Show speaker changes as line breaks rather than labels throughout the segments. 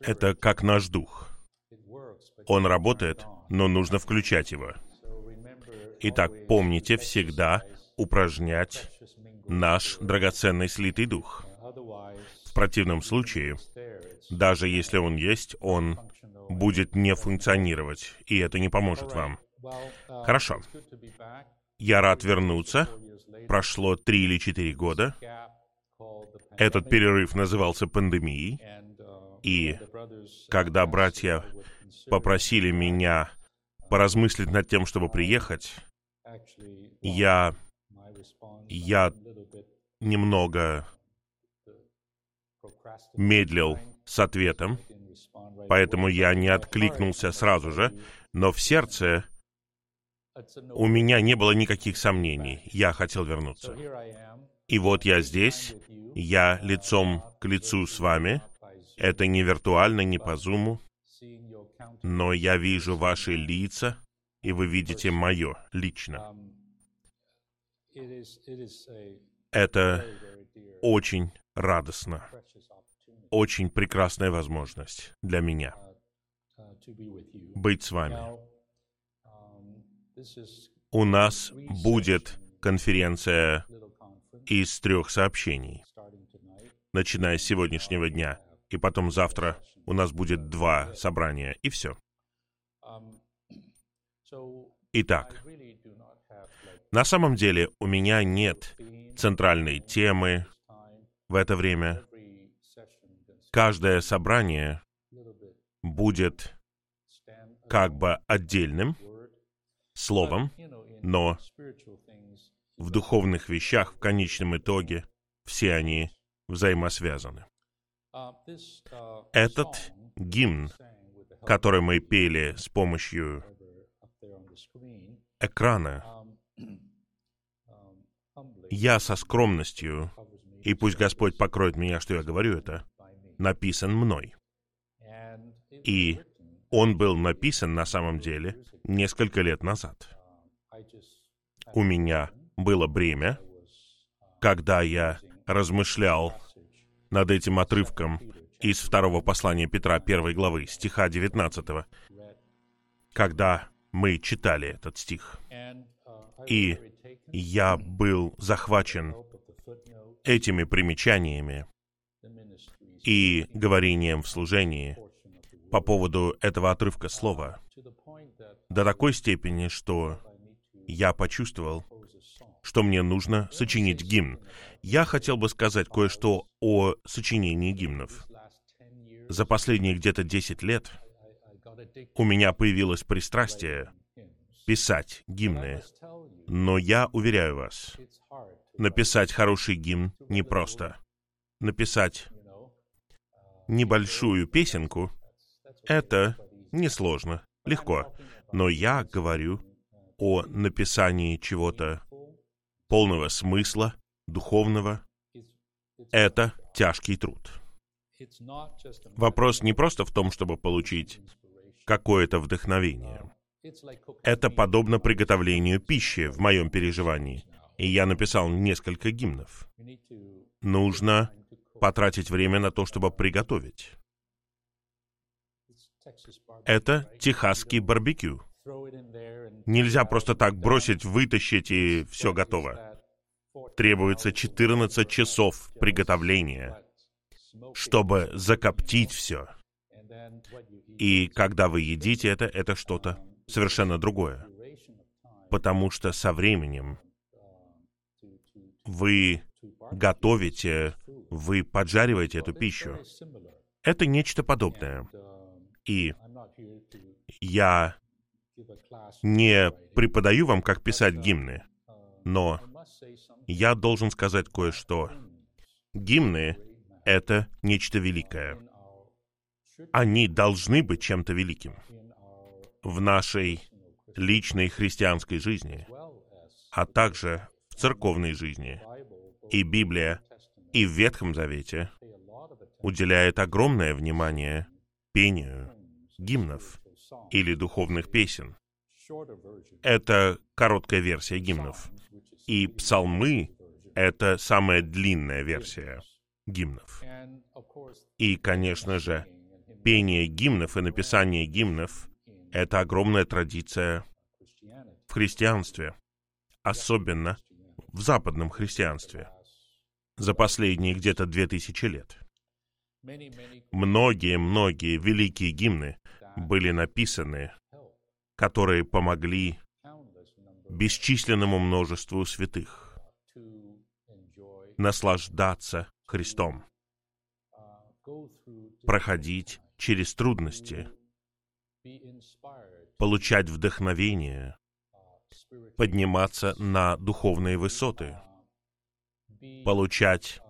Это как наш дух. Он работает, но нужно включать его. Итак, помните всегда упражнять наш драгоценный слитый дух. В противном случае, даже если он есть, он будет не функционировать, и это не поможет вам. Хорошо. Я рад вернуться. Прошло три или четыре года. Этот перерыв назывался пандемией. И когда братья попросили меня поразмыслить над тем, чтобы приехать, я, я немного медлил с ответом, поэтому я не откликнулся сразу же, но в сердце у меня не было никаких сомнений. Я хотел вернуться. И вот я здесь, я лицом к лицу с вами. Это не виртуально, не по зуму, но я вижу ваши лица, и вы видите мое лично. Это очень радостно, очень прекрасная возможность для меня быть с вами. У нас будет конференция из трех сообщений, начиная с сегодняшнего дня, и потом завтра у нас будет два собрания, и все. Итак, на самом деле у меня нет центральной темы в это время. Каждое собрание будет как бы отдельным словом, но в духовных вещах в конечном итоге все они взаимосвязаны. Этот гимн, который мы пели с помощью экрана, я со скромностью, и пусть Господь покроет меня, что я говорю это, написан мной. И он был написан на самом деле несколько лет назад. У меня было бремя, когда я размышлял над этим отрывком из второго послания Петра, первой главы, стиха 19, когда мы читали этот стих. И я был захвачен этими примечаниями и говорением в служении по поводу этого отрывка слова до такой степени, что я почувствовал, что мне нужно сочинить гимн. Я хотел бы сказать кое-что о сочинении гимнов. За последние где-то 10 лет у меня появилось пристрастие писать гимны. Но я уверяю вас, написать хороший гимн непросто. Написать небольшую песенку — это несложно, легко. Но я говорю о написании чего-то полного смысла, духовного. Это тяжкий труд. Вопрос не просто в том, чтобы получить какое-то вдохновение. Это подобно приготовлению пищи в моем переживании. И я написал несколько гимнов. Нужно потратить время на то, чтобы приготовить. Это техасский барбекю. Нельзя просто так бросить, вытащить и все готово. Требуется 14 часов приготовления, чтобы закоптить все. И когда вы едите это, это что-то совершенно другое. Потому что со временем вы готовите, вы поджариваете эту пищу. Это нечто подобное. И я не преподаю вам, как писать гимны, но я должен сказать кое-что. Гимны — это нечто великое. Они должны быть чем-то великим в нашей личной христианской жизни, а также в церковной жизни. И Библия, и в Ветхом Завете уделяет огромное внимание пению гимнов или духовных песен. Это короткая версия гимнов. И псалмы — это самая длинная версия. гимнов. И, конечно же, пение гимнов и написание гимнов — это огромная традиция в христианстве, особенно в западном христианстве, за последние где-то две тысячи лет. Многие-многие великие гимны были написаны, которые помогли бесчисленному множеству святых наслаждаться Христом, проходить через трудности, получать вдохновение, подниматься на духовные высоты, получать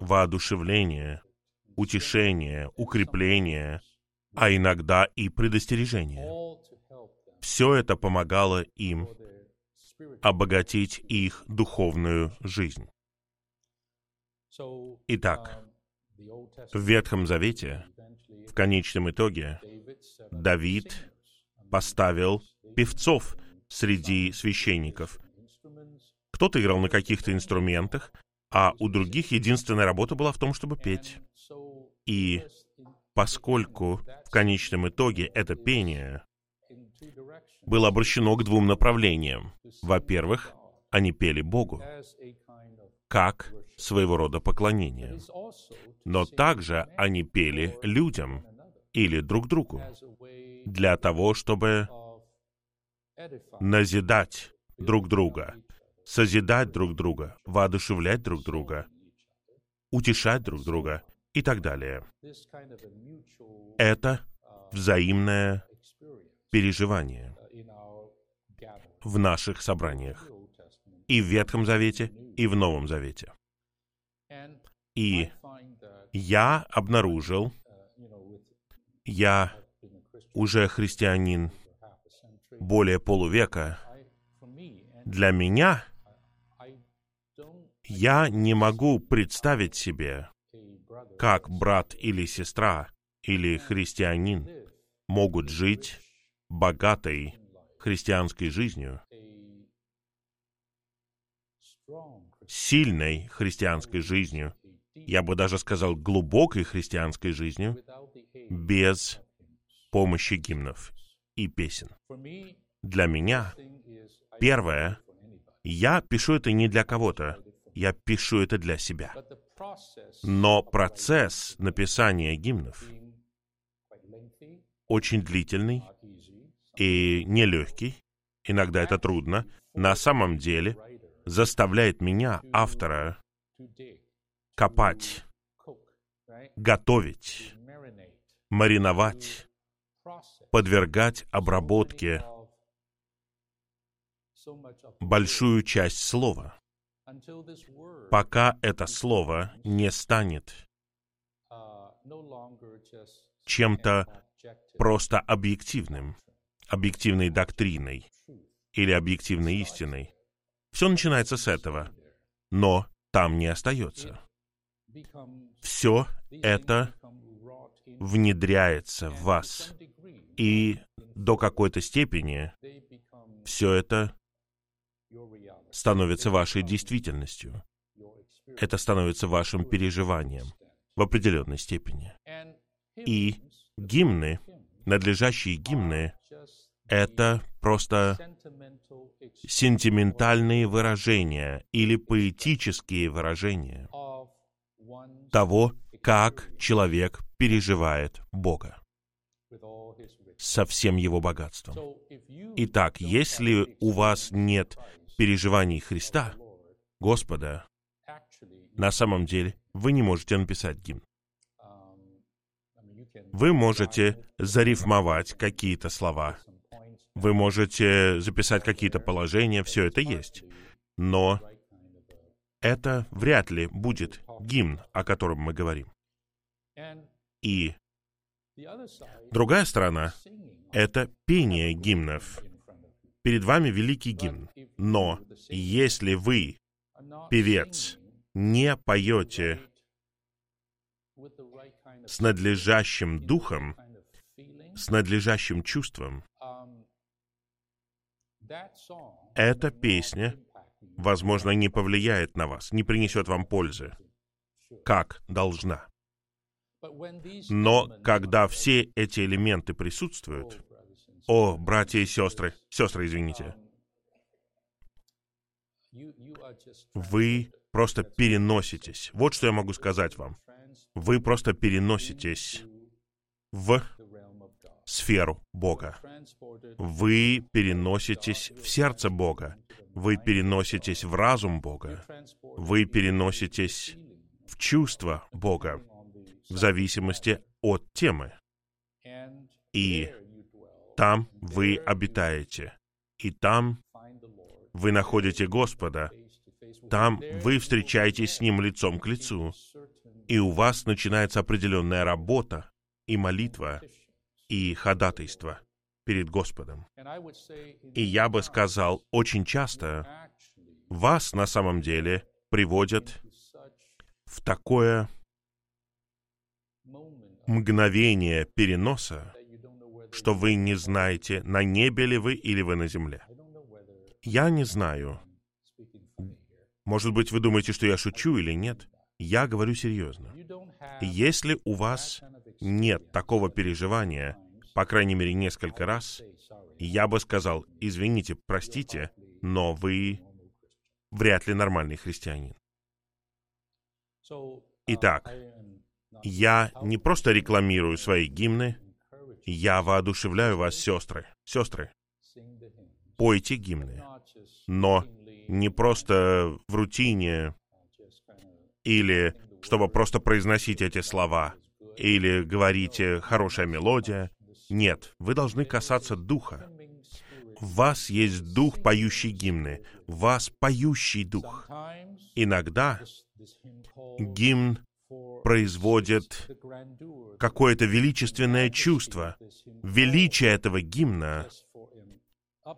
воодушевление, утешение, укрепление, а иногда и предостережение. Все это помогало им обогатить их духовную жизнь. Итак, в Ветхом Завете, в конечном итоге, Давид поставил певцов среди священников. Кто-то играл на каких-то инструментах, а у других единственная работа была в том, чтобы петь. И поскольку в конечном итоге это пение было обращено к двум направлениям. Во-первых, они пели Богу, как своего рода поклонение. Но также они пели людям или друг другу для того, чтобы назидать друг друга, созидать друг друга, воодушевлять друг друга, утешать друг друга и так далее. Это взаимное переживание в наших собраниях. И в Ветхом Завете, и в Новом Завете. И я обнаружил, я уже христианин более полувека. Для меня я не могу представить себе, как брат или сестра или христианин могут жить богатой христианской жизнью, сильной христианской жизнью, я бы даже сказал глубокой христианской жизнью, без помощи гимнов и песен. Для меня, первое, я пишу это не для кого-то, я пишу это для себя. Но процесс написания гимнов очень длительный и нелегкий, иногда это трудно, на самом деле заставляет меня, автора, копать, готовить, мариновать, подвергать обработке большую часть слова, пока это слово не станет чем-то просто объективным, объективной доктриной или объективной истиной. Все начинается с этого, но там не остается. Все это внедряется в вас, и до какой-то степени все это становится вашей действительностью. Это становится вашим переживанием в определенной степени. И гимны надлежащие гимны — это просто сентиментальные выражения или поэтические выражения того, как человек переживает Бога со всем его богатством. Итак, если у вас нет переживаний Христа, Господа, на самом деле вы не можете написать гимн. Вы можете зарифмовать какие-то слова. Вы можете записать какие-то положения, все это есть. Но это вряд ли будет гимн, о котором мы говорим. И другая сторона — это пение гимнов. Перед вами великий гимн. Но если вы, певец, не поете с надлежащим духом, с надлежащим чувством, эта песня возможно, не повлияет на вас, не принесет вам пользы, как должна. Но когда все эти элементы присутствуют, о, братья и сестры, сестры, извините, вы просто переноситесь. Вот что я могу сказать вам. Вы просто переноситесь в сферу Бога. Вы переноситесь в сердце Бога. Вы переноситесь в разум Бога. Вы переноситесь в чувство Бога в зависимости от темы. И там вы обитаете. И там вы находите Господа. Там вы встречаетесь с Ним лицом к лицу. И у вас начинается определенная работа и молитва, и ходатайство перед Господом. И я бы сказал, очень часто вас на самом деле приводят в такое мгновение переноса, что вы не знаете, на небе ли вы или вы на земле. Я не знаю. Может быть, вы думаете, что я шучу или нет? Я говорю серьезно. Если у вас нет такого переживания, по крайней мере, несколько раз, я бы сказал, извините, простите, но вы вряд ли нормальный христианин. Итак, я не просто рекламирую свои гимны, я воодушевляю вас, сестры. Сестры, пойте гимны, но не просто в рутине или чтобы просто произносить эти слова, или говорите «хорошая мелодия». Нет, вы должны касаться духа. В вас есть дух, поющий гимны. В вас поющий дух. Иногда гимн производит какое-то величественное чувство. Величие этого гимна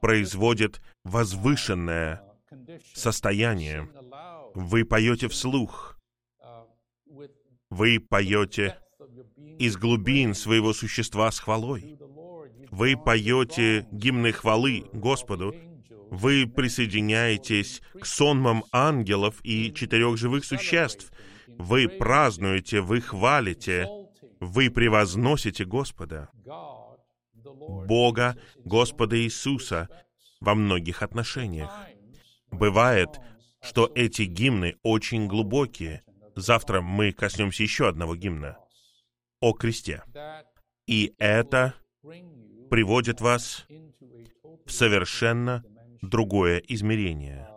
производит возвышенное состояние. Вы поете вслух. Вы поете из глубин своего существа с хвалой. Вы поете гимны хвалы Господу. Вы присоединяетесь к сонмам ангелов и четырех живых существ. Вы празднуете, вы хвалите, вы превозносите Господа, Бога, Господа Иисуса во многих отношениях. Бывает, что эти гимны очень глубокие. Завтра мы коснемся еще одного гимна о кресте. И это приводит вас в совершенно другое измерение.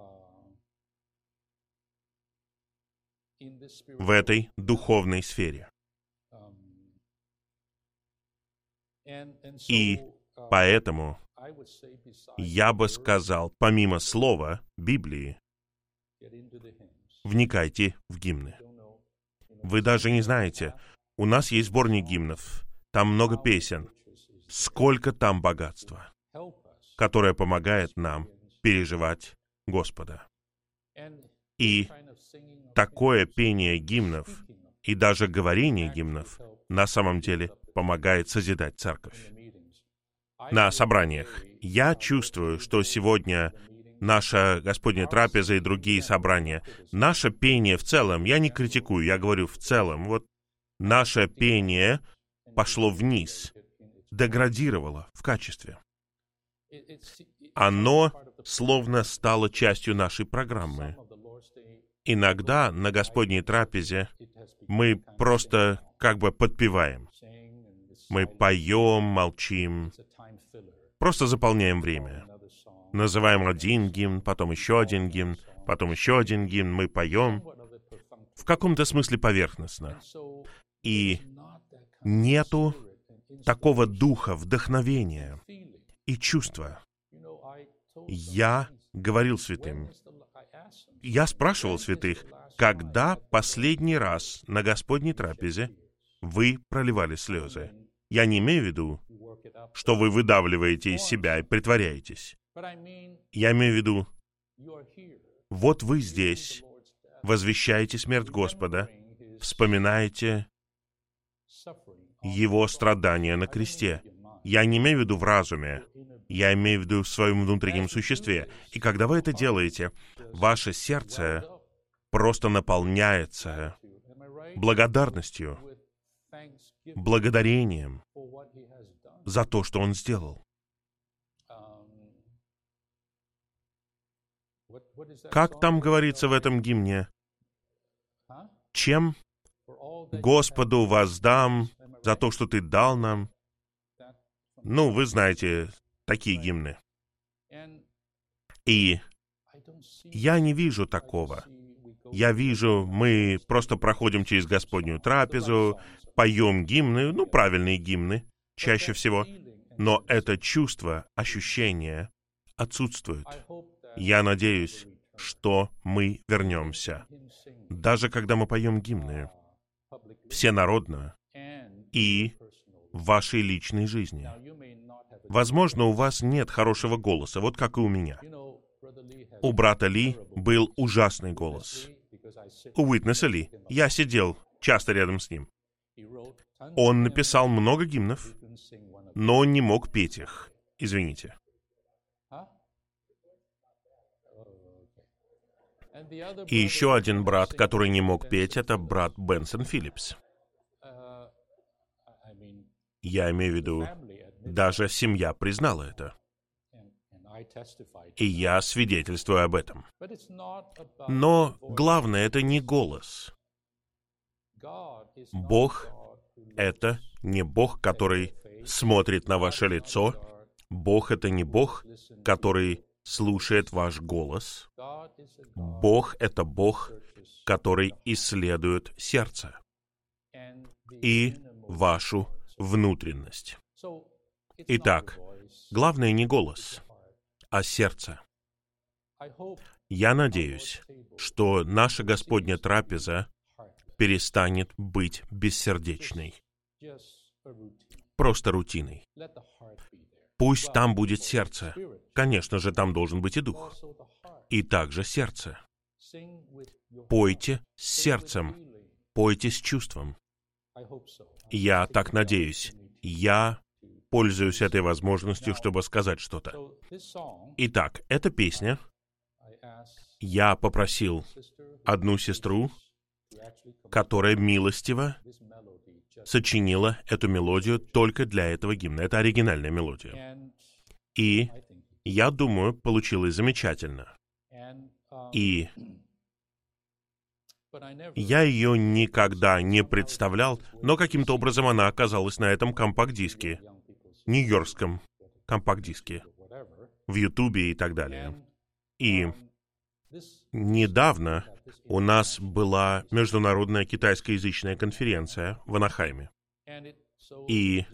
В этой духовной сфере. И поэтому я бы сказал, помимо слова Библии, вникайте в гимны. Вы даже не знаете, у нас есть сборник гимнов, там много песен. Сколько там богатства, которое помогает нам переживать Господа. И такое пение гимнов и даже говорение гимнов на самом деле помогает созидать церковь. На собраниях я чувствую, что сегодня наша Господня трапеза и другие собрания, наше пение в целом, я не критикую, я говорю в целом, вот наше пение пошло вниз, деградировало в качестве. Оно словно стало частью нашей программы. Иногда на Господней трапезе мы просто как бы подпеваем. Мы поем, молчим, просто заполняем время. Называем один гимн, потом еще один гимн, потом еще один гимн, мы поем. В каком-то смысле поверхностно и нету такого духа, вдохновения и чувства. Я говорил святым, я спрашивал святых, когда последний раз на Господней трапезе вы проливали слезы? Я не имею в виду, что вы выдавливаете из себя и притворяетесь. Я имею в виду, вот вы здесь, возвещаете смерть Господа, вспоминаете его страдания на кресте. Я не имею в виду в разуме. Я имею в виду в своем внутреннем существе. И когда вы это делаете, ваше сердце просто наполняется благодарностью, благодарением за то, что Он сделал. Как там говорится в этом гимне? Чем Господу воздам за то, что Ты дал нам? Ну, вы знаете, такие гимны. И я не вижу такого. Я вижу, мы просто проходим через Господнюю трапезу, поем гимны, ну, правильные гимны, чаще всего, но это чувство, ощущение отсутствует. Я надеюсь, что мы вернемся. Даже когда мы поем гимны, всенародно и в вашей личной жизни. Возможно, у вас нет хорошего голоса, вот как и у меня. У брата Ли был ужасный голос. У Уитнеса Ли. Я сидел часто рядом с ним. Он написал много гимнов, но он не мог петь их. Извините. И еще один брат, который не мог петь, это брат Бенсон Филлипс. Я имею в виду, даже семья признала это. И я свидетельствую об этом. Но главное — это не голос. Бог — это не Бог, который смотрит на ваше лицо. Бог — это не Бог, который слушает ваш голос. Бог — это Бог, который исследует сердце и вашу внутренность. Итак, главное не голос, а сердце. Я надеюсь, что наша Господня трапеза перестанет быть бессердечной, просто рутиной. Пусть там будет сердце. Конечно же, там должен быть и дух. И также сердце. Пойте с сердцем, пойте с чувством. Я так надеюсь. Я пользуюсь этой возможностью, чтобы сказать что-то. Итак, эта песня, я попросил одну сестру, которая милостиво сочинила эту мелодию только для этого гимна. Это оригинальная мелодия. И я думаю, получилось замечательно. И я ее никогда не представлял, но каким-то образом она оказалась на этом компакт-диске, нью-йоркском компакт-диске, в Ютубе и так далее. И недавно у нас была международная китайскоязычная конференция в Анахайме. И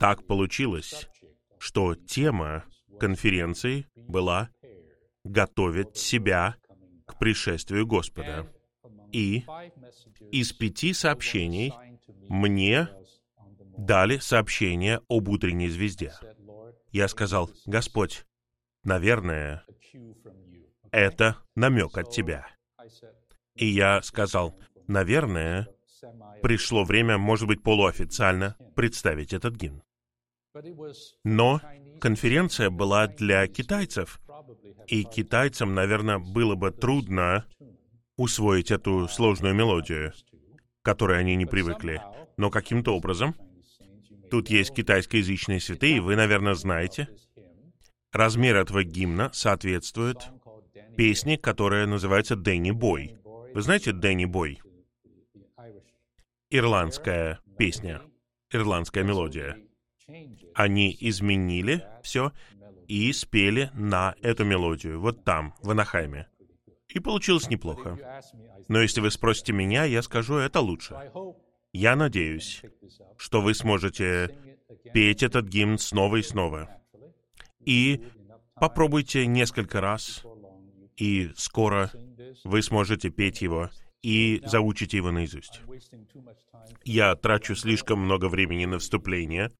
так получилось, что тема конференции была «Готовить себя к пришествию Господа». И из пяти сообщений мне дали сообщение об утренней звезде. Я сказал, Господь, наверное, это намек от Тебя. И я сказал, наверное, пришло время, может быть, полуофициально представить этот гимн. Но конференция была для китайцев, и китайцам, наверное, было бы трудно усвоить эту сложную мелодию, к которой они не привыкли. Но каким-то образом, тут есть китайскоязычные святые, вы, наверное, знаете, размер этого гимна соответствует песне, которая называется «Дэнни Бой». Вы знаете «Дэнни Бой»? Ирландская песня, ирландская мелодия. Они изменили все и спели на эту мелодию, вот там, в Анахайме. И получилось неплохо. Но если вы спросите меня, я скажу, это лучше. Я надеюсь, что вы сможете петь этот гимн снова и снова. И попробуйте несколько раз, и скоро вы сможете петь его и заучите его наизусть. Я трачу слишком много времени на вступление.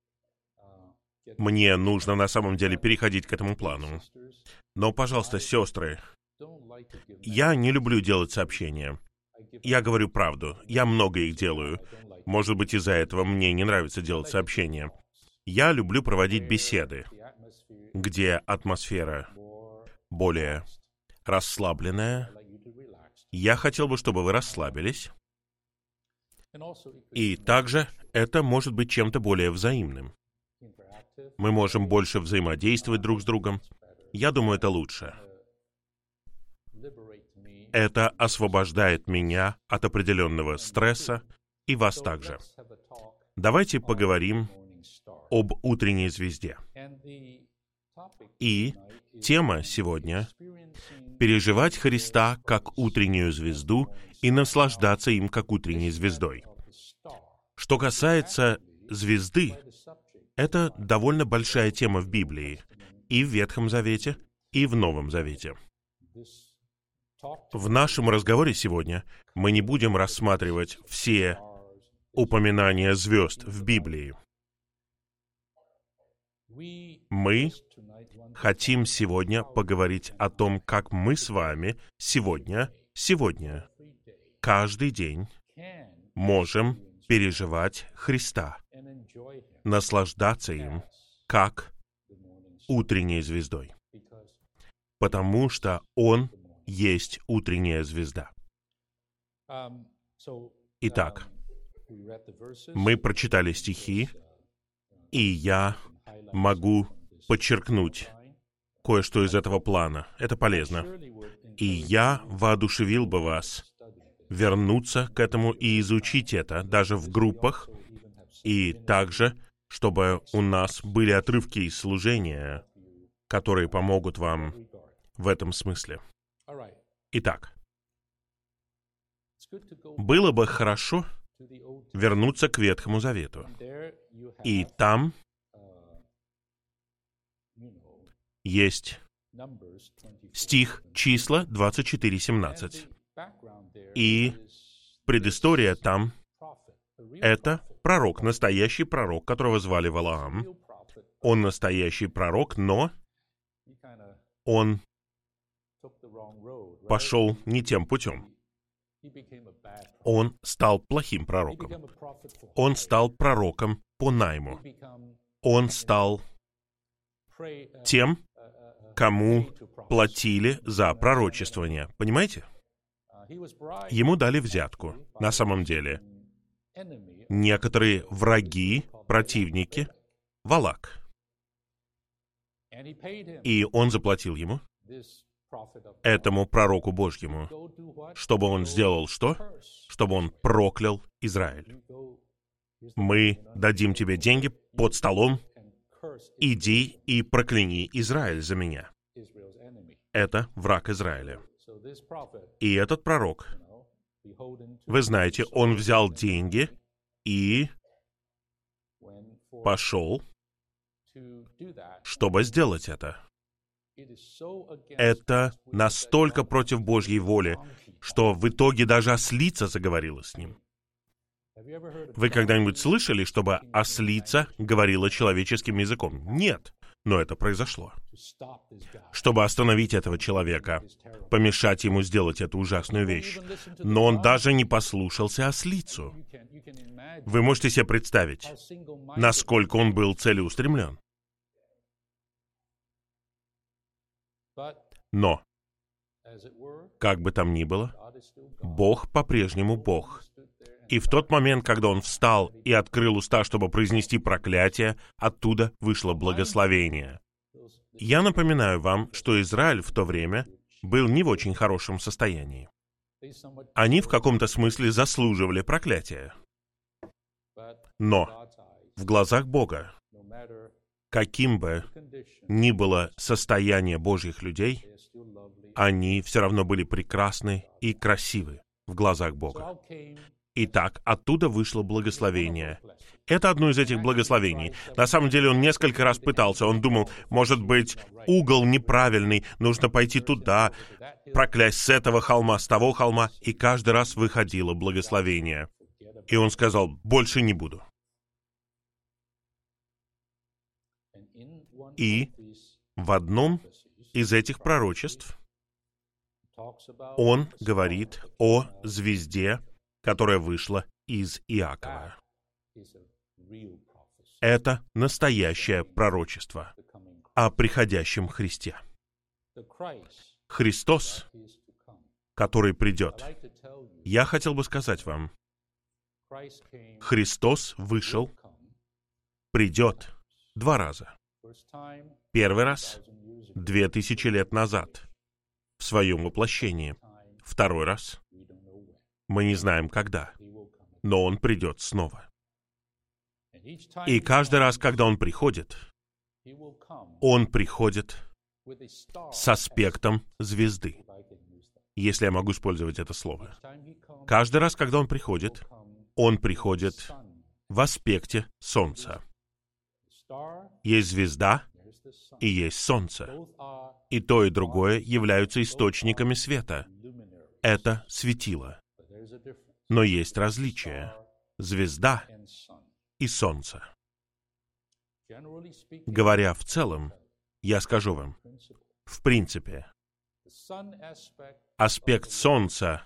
Мне нужно на самом деле переходить к этому плану. Но, пожалуйста, сестры, я не люблю делать сообщения. Я говорю правду. Я много их делаю. Может быть, из-за этого мне не нравится делать сообщения. Я люблю проводить беседы, где атмосфера более расслабленная. Я хотел бы, чтобы вы расслабились. И также это может быть чем-то более взаимным. Мы можем больше взаимодействовать друг с другом. Я думаю, это лучше. Это освобождает меня от определенного стресса и вас также. Давайте поговорим об утренней звезде. И тема сегодня — переживать Христа как утреннюю звезду и наслаждаться им как утренней звездой. Что касается звезды, это довольно большая тема в Библии, и в Ветхом Завете, и в Новом Завете. В нашем разговоре сегодня мы не будем рассматривать все упоминания звезд в Библии. Мы хотим сегодня поговорить о том, как мы с вами сегодня, сегодня, каждый день можем переживать Христа, наслаждаться им, как утренней звездой. Потому что Он есть утренняя звезда. Итак, мы прочитали стихи, и я могу подчеркнуть кое-что из этого плана. Это полезно. И я воодушевил бы вас вернуться к этому и изучить это, даже в группах, и также, чтобы у нас были отрывки из служения, которые помогут вам в этом смысле. Итак, было бы хорошо вернуться к Ветхому Завету. И там есть стих числа 24.17. И предыстория там — это пророк, настоящий пророк, которого звали Валаам. Он настоящий пророк, но он пошел не тем путем. Он стал плохим пророком. Он стал пророком по найму. Он стал тем, кому платили за пророчествование. Понимаете? Ему дали взятку. На самом деле, некоторые враги, противники, Валак. И он заплатил ему, этому пророку Божьему, чтобы он сделал что? Чтобы он проклял Израиль. Мы дадим тебе деньги под столом, иди и прокляни Израиль за меня. Это враг Израиля. И этот пророк, вы знаете, он взял деньги и пошел, чтобы сделать это. Это настолько против Божьей воли, что в итоге даже ослица заговорила с ним. Вы когда-нибудь слышали, чтобы ослица говорила человеческим языком? Нет, но это произошло. Чтобы остановить этого человека, помешать ему сделать эту ужасную вещь. Но он даже не послушался ослицу. Вы можете себе представить, насколько он был целеустремлен. Но, как бы там ни было, Бог по-прежнему Бог. И в тот момент, когда он встал и открыл уста, чтобы произнести проклятие, оттуда вышло благословение. Я напоминаю вам, что Израиль в то время был не в очень хорошем состоянии. Они в каком-то смысле заслуживали проклятия. Но в глазах Бога, каким бы ни было состояние Божьих людей, они все равно были прекрасны и красивы в глазах Бога. Итак, оттуда вышло благословение. Это одно из этих благословений. На самом деле он несколько раз пытался. Он думал, может быть, угол неправильный, нужно пойти туда, проклясть с этого холма, с того холма. И каждый раз выходило благословение. И он сказал, больше не буду. И в одном из этих пророчеств он говорит о звезде, которая вышла из Иакова. Это настоящее пророчество о приходящем Христе. Христос, который придет. Я хотел бы сказать вам, Христос вышел, придет два раза. Первый раз — две тысячи лет назад, в своем воплощении. Второй раз — мы не знаем когда, но Он придет снова. И каждый раз, когда Он приходит, Он приходит с аспектом звезды, если я могу использовать это слово. Каждый раз, когда Он приходит, Он приходит в аспекте Солнца. Есть звезда и есть Солнце. И то, и другое являются источниками света. Это светило. Но есть различие. Звезда и Солнце. Говоря в целом, я скажу вам, в принципе, аспект Солнца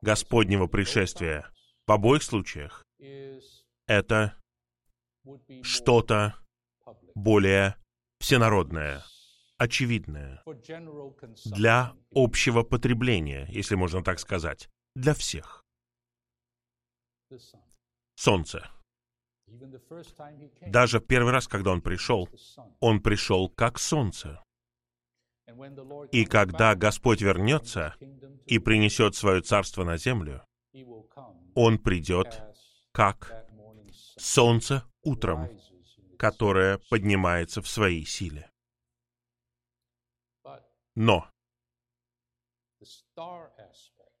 Господнего пришествия в обоих случаях это что-то более всенародное, очевидное, для общего потребления, если можно так сказать, для всех. Солнце. Даже в первый раз, когда он пришел, он пришел как солнце. И когда Господь вернется и принесет свое царство на землю, он придет как солнце утром, которое поднимается в своей силе. Но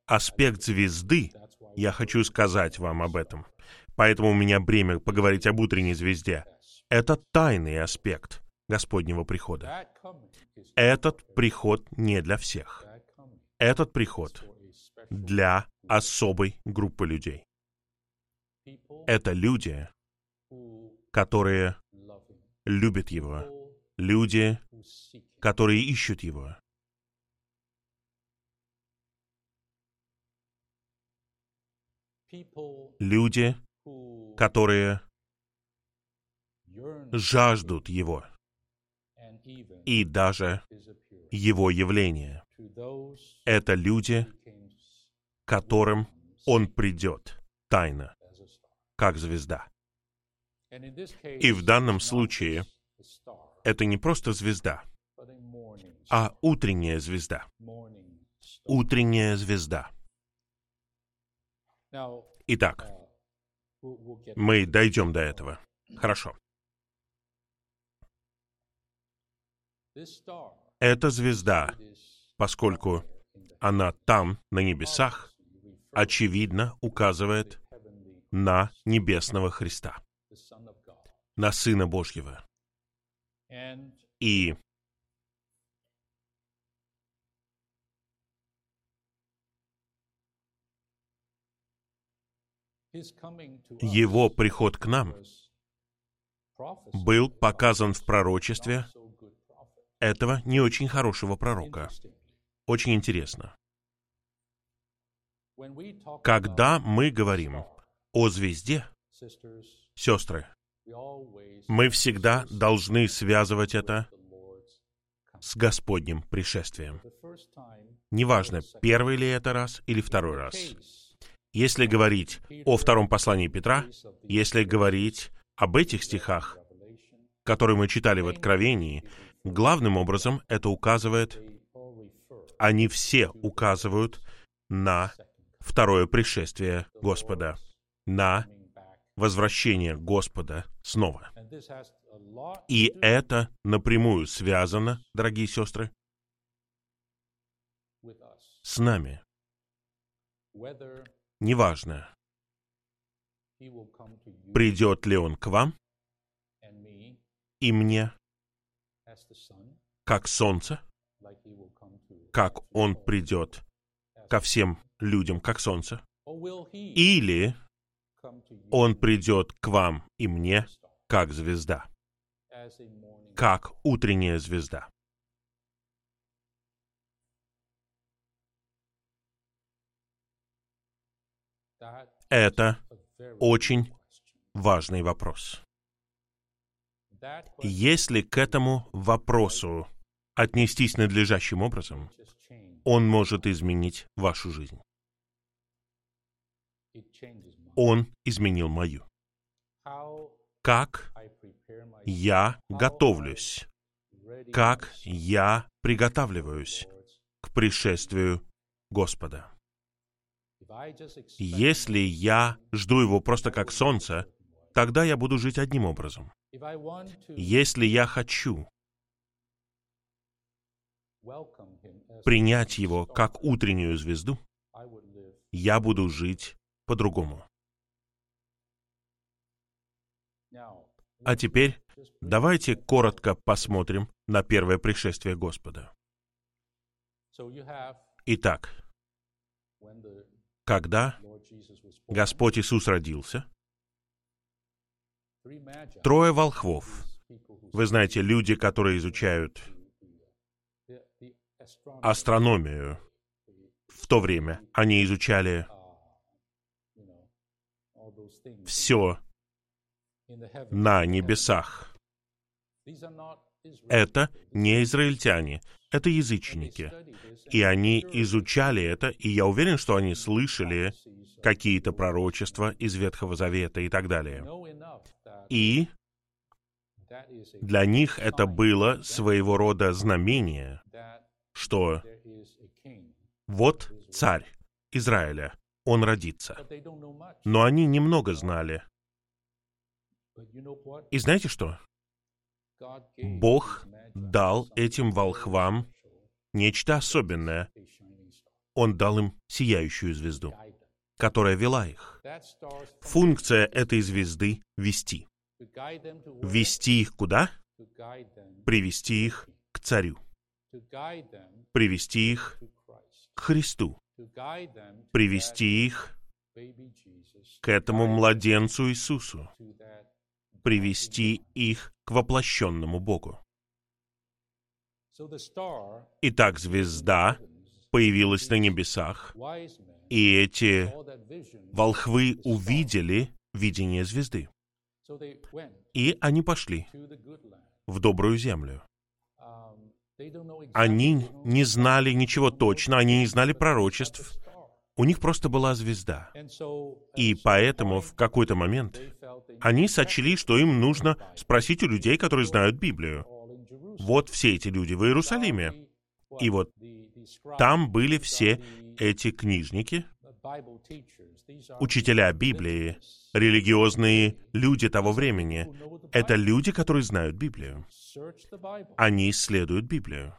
аспект звезды, я хочу сказать вам об этом, поэтому у меня бремя поговорить об утренней звезде, это тайный аспект Господнего прихода. Этот приход не для всех. Этот приход для особой группы людей. Это люди, которые любят Его, люди, которые ищут Его. Люди, которые жаждут Его и даже Его явления. Это люди, которым Он придет тайно, как звезда. И в данном случае это не просто звезда, а утренняя звезда. Утренняя звезда. Итак, мы дойдем до этого. Хорошо. Эта звезда, поскольку она там, на небесах, очевидно указывает на небесного Христа, на Сына Божьего. И его приход к нам был показан в пророчестве этого не очень хорошего пророка. Очень интересно. Когда мы говорим о звезде, сестры, мы всегда должны связывать это с Господним пришествием. Неважно, первый ли это раз или второй раз. Если говорить о втором послании Петра, если говорить об этих стихах, которые мы читали в Откровении, главным образом это указывает, они все указывают на второе пришествие Господа, на возвращение Господа снова. И это напрямую связано, дорогие сестры, с нами. Неважно, придет ли он к вам? и мне, как солнце, как он придет ко всем людям, как солнце, или он придет к вам и мне, как звезда, как утренняя звезда. Это очень важный вопрос. Если к этому вопросу отнестись надлежащим образом, он может изменить вашу жизнь. Он изменил мою. Как я готовлюсь, как я приготавливаюсь к пришествию Господа. Если я жду его просто как солнце, тогда я буду жить одним образом. Если я хочу принять его как утреннюю звезду, я буду жить по-другому. А теперь давайте коротко посмотрим на первое пришествие Господа. Итак, когда Господь Иисус родился, трое волхвов, вы знаете, люди, которые изучают астрономию в то время, они изучали все на небесах. Это не израильтяне, это язычники. И они изучали это, и я уверен, что они слышали какие-то пророчества из Ветхого Завета и так далее. И для них это было своего рода знамение, что вот царь Израиля, он родится. Но они немного знали. И знаете что? Бог дал этим волхвам нечто особенное. Он дал им сияющую звезду, которая вела их. Функция этой звезды — вести. Вести их куда? Привести их к царю. Привести их к Христу. Привести их к этому младенцу Иисусу. Привести их к воплощенному Богу. Итак, звезда появилась на небесах, и эти волхвы увидели видение звезды. И они пошли в добрую землю. Они не знали ничего точно, они не знали пророчеств. У них просто была звезда. И поэтому в какой-то момент они сочли, что им нужно спросить у людей, которые знают Библию. Вот все эти люди в Иерусалиме. И вот там были все эти книжники, учителя Библии, религиозные люди того времени. Это люди, которые знают Библию. Они исследуют Библию.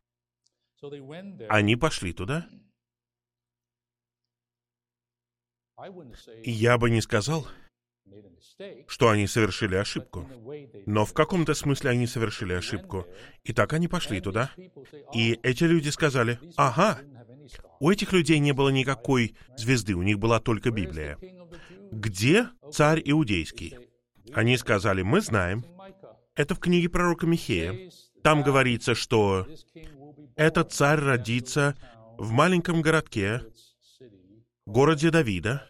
Они пошли туда. Я бы не сказал, что они совершили ошибку. Но в каком-то смысле они совершили ошибку. И так они пошли туда. И эти люди сказали, ага, у этих людей не было никакой звезды, у них была только Библия. Где царь иудейский? Они сказали, мы знаем. Это в книге пророка Михея. Там говорится, что этот царь родится в маленьком городке, городе Давида,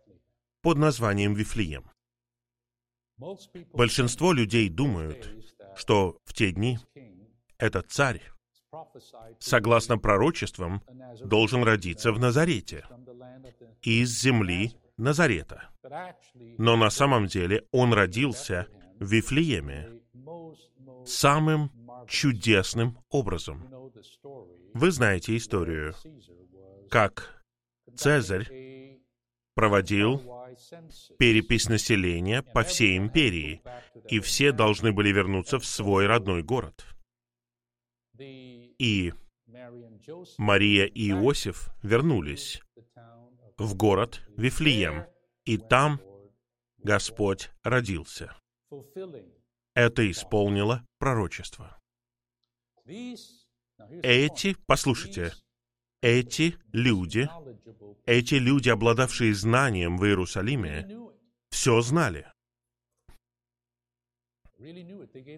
под названием Вифлеем. Большинство людей думают, что в те дни этот царь, согласно пророчествам, должен родиться в Назарете, из земли Назарета. Но на самом деле он родился в Вифлееме самым чудесным образом. Вы знаете историю, как Цезарь проводил перепись населения по всей империи, и все должны были вернуться в свой родной город. И Мария и Иосиф вернулись в город Вифлеем, и там Господь родился. Это исполнило пророчество. Эти, послушайте, эти люди, эти люди, обладавшие знанием в Иерусалиме, все знали.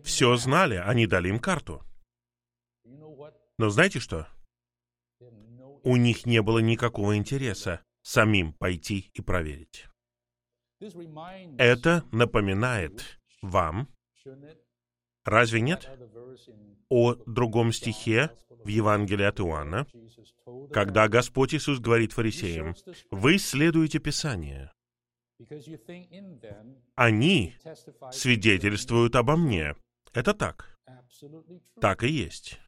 Все знали, они дали им карту. Но знаете что? У них не было никакого интереса самим пойти и проверить. Это напоминает вам, Разве нет? О другом стихе в Евангелии от Иоанна, когда Господь Иисус говорит фарисеям, «Вы исследуете Писание. Они свидетельствуют обо мне». Это так. Так и есть.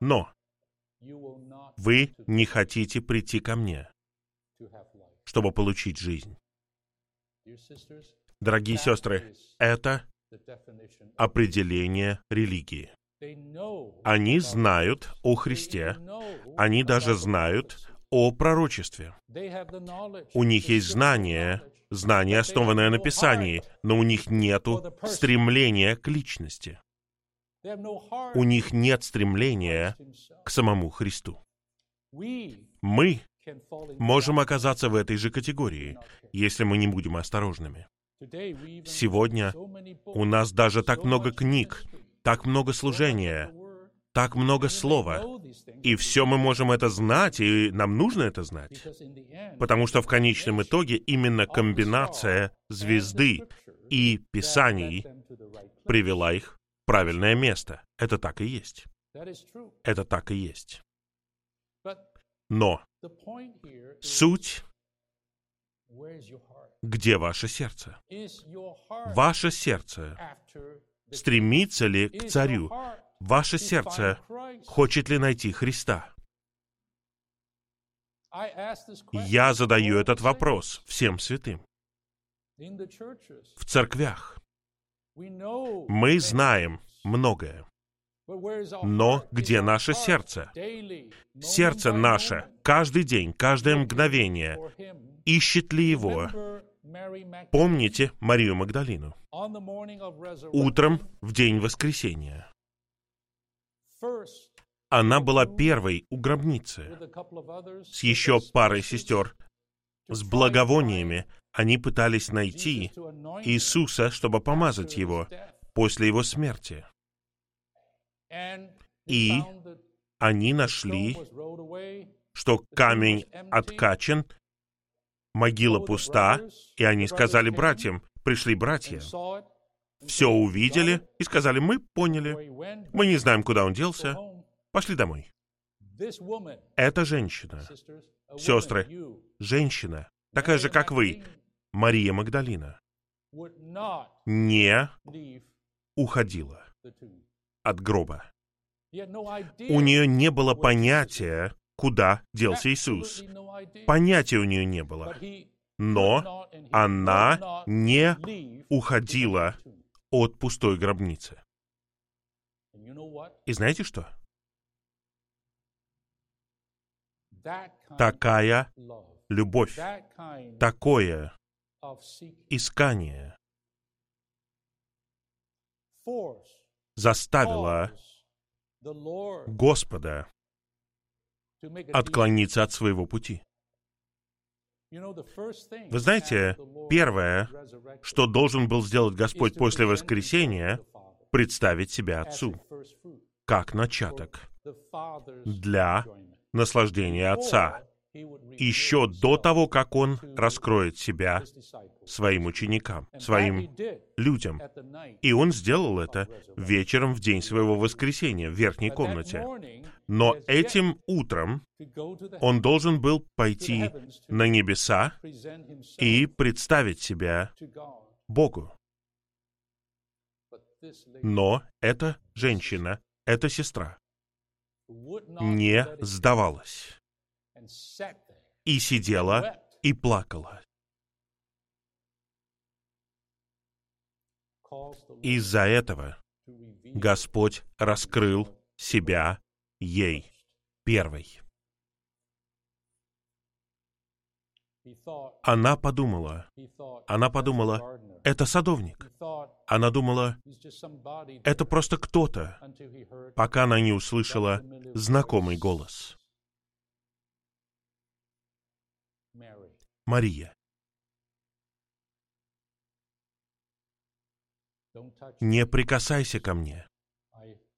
Но вы не хотите прийти ко мне, чтобы получить жизнь. Дорогие сестры, это определение религии. Они знают о Христе, они даже знают о пророчестве. У них есть знание, знание, основанное на Писании, но у них нет стремления к личности. У них нет стремления к самому Христу. Мы можем оказаться в этой же категории, если мы не будем осторожными. Сегодня у нас даже так много книг, так много служения, так много слова. И все мы можем это знать, и нам нужно это знать. Потому что в конечном итоге именно комбинация звезды и писаний привела их в правильное место. Это так и есть. Это так и есть. Но суть где ваше сердце? Ваше сердце стремится ли к царю? Ваше сердце хочет ли найти Христа? Я задаю этот вопрос всем святым. В церквях мы знаем многое. Но где наше сердце? Сердце наше каждый день, каждое мгновение ищет ли его? Помните Марию Магдалину? Утром в день воскресения. Она была первой у гробницы. С еще парой сестер. С благовониями они пытались найти Иисуса, чтобы помазать его после его смерти. И они нашли, что камень откачан, могила пуста, и они сказали братьям, пришли братья, все увидели и сказали, мы поняли, мы не знаем, куда он делся, пошли домой. Эта женщина, сестры, женщина, такая же, как вы, Мария Магдалина, не уходила от гроба. У нее не было понятия, куда делся Иисус. Понятия у нее не было. Но она не уходила от пустой гробницы. И знаете что? Такая любовь, такое искание заставило Господа отклониться от своего пути. Вы знаете, первое, что должен был сделать Господь после воскресения, представить себя Отцу, как начаток для наслаждения Отца, еще до того, как Он раскроет себя своим ученикам, своим людям. И Он сделал это вечером в день своего воскресения в верхней комнате. Но этим утром он должен был пойти на небеса и представить себя Богу. Но эта женщина, эта сестра не сдавалась и сидела и плакала. Из-за этого Господь раскрыл себя ей первой. Она подумала, она подумала, это садовник. Она думала, это просто кто-то, пока она не услышала знакомый голос. Мария. Не прикасайся ко мне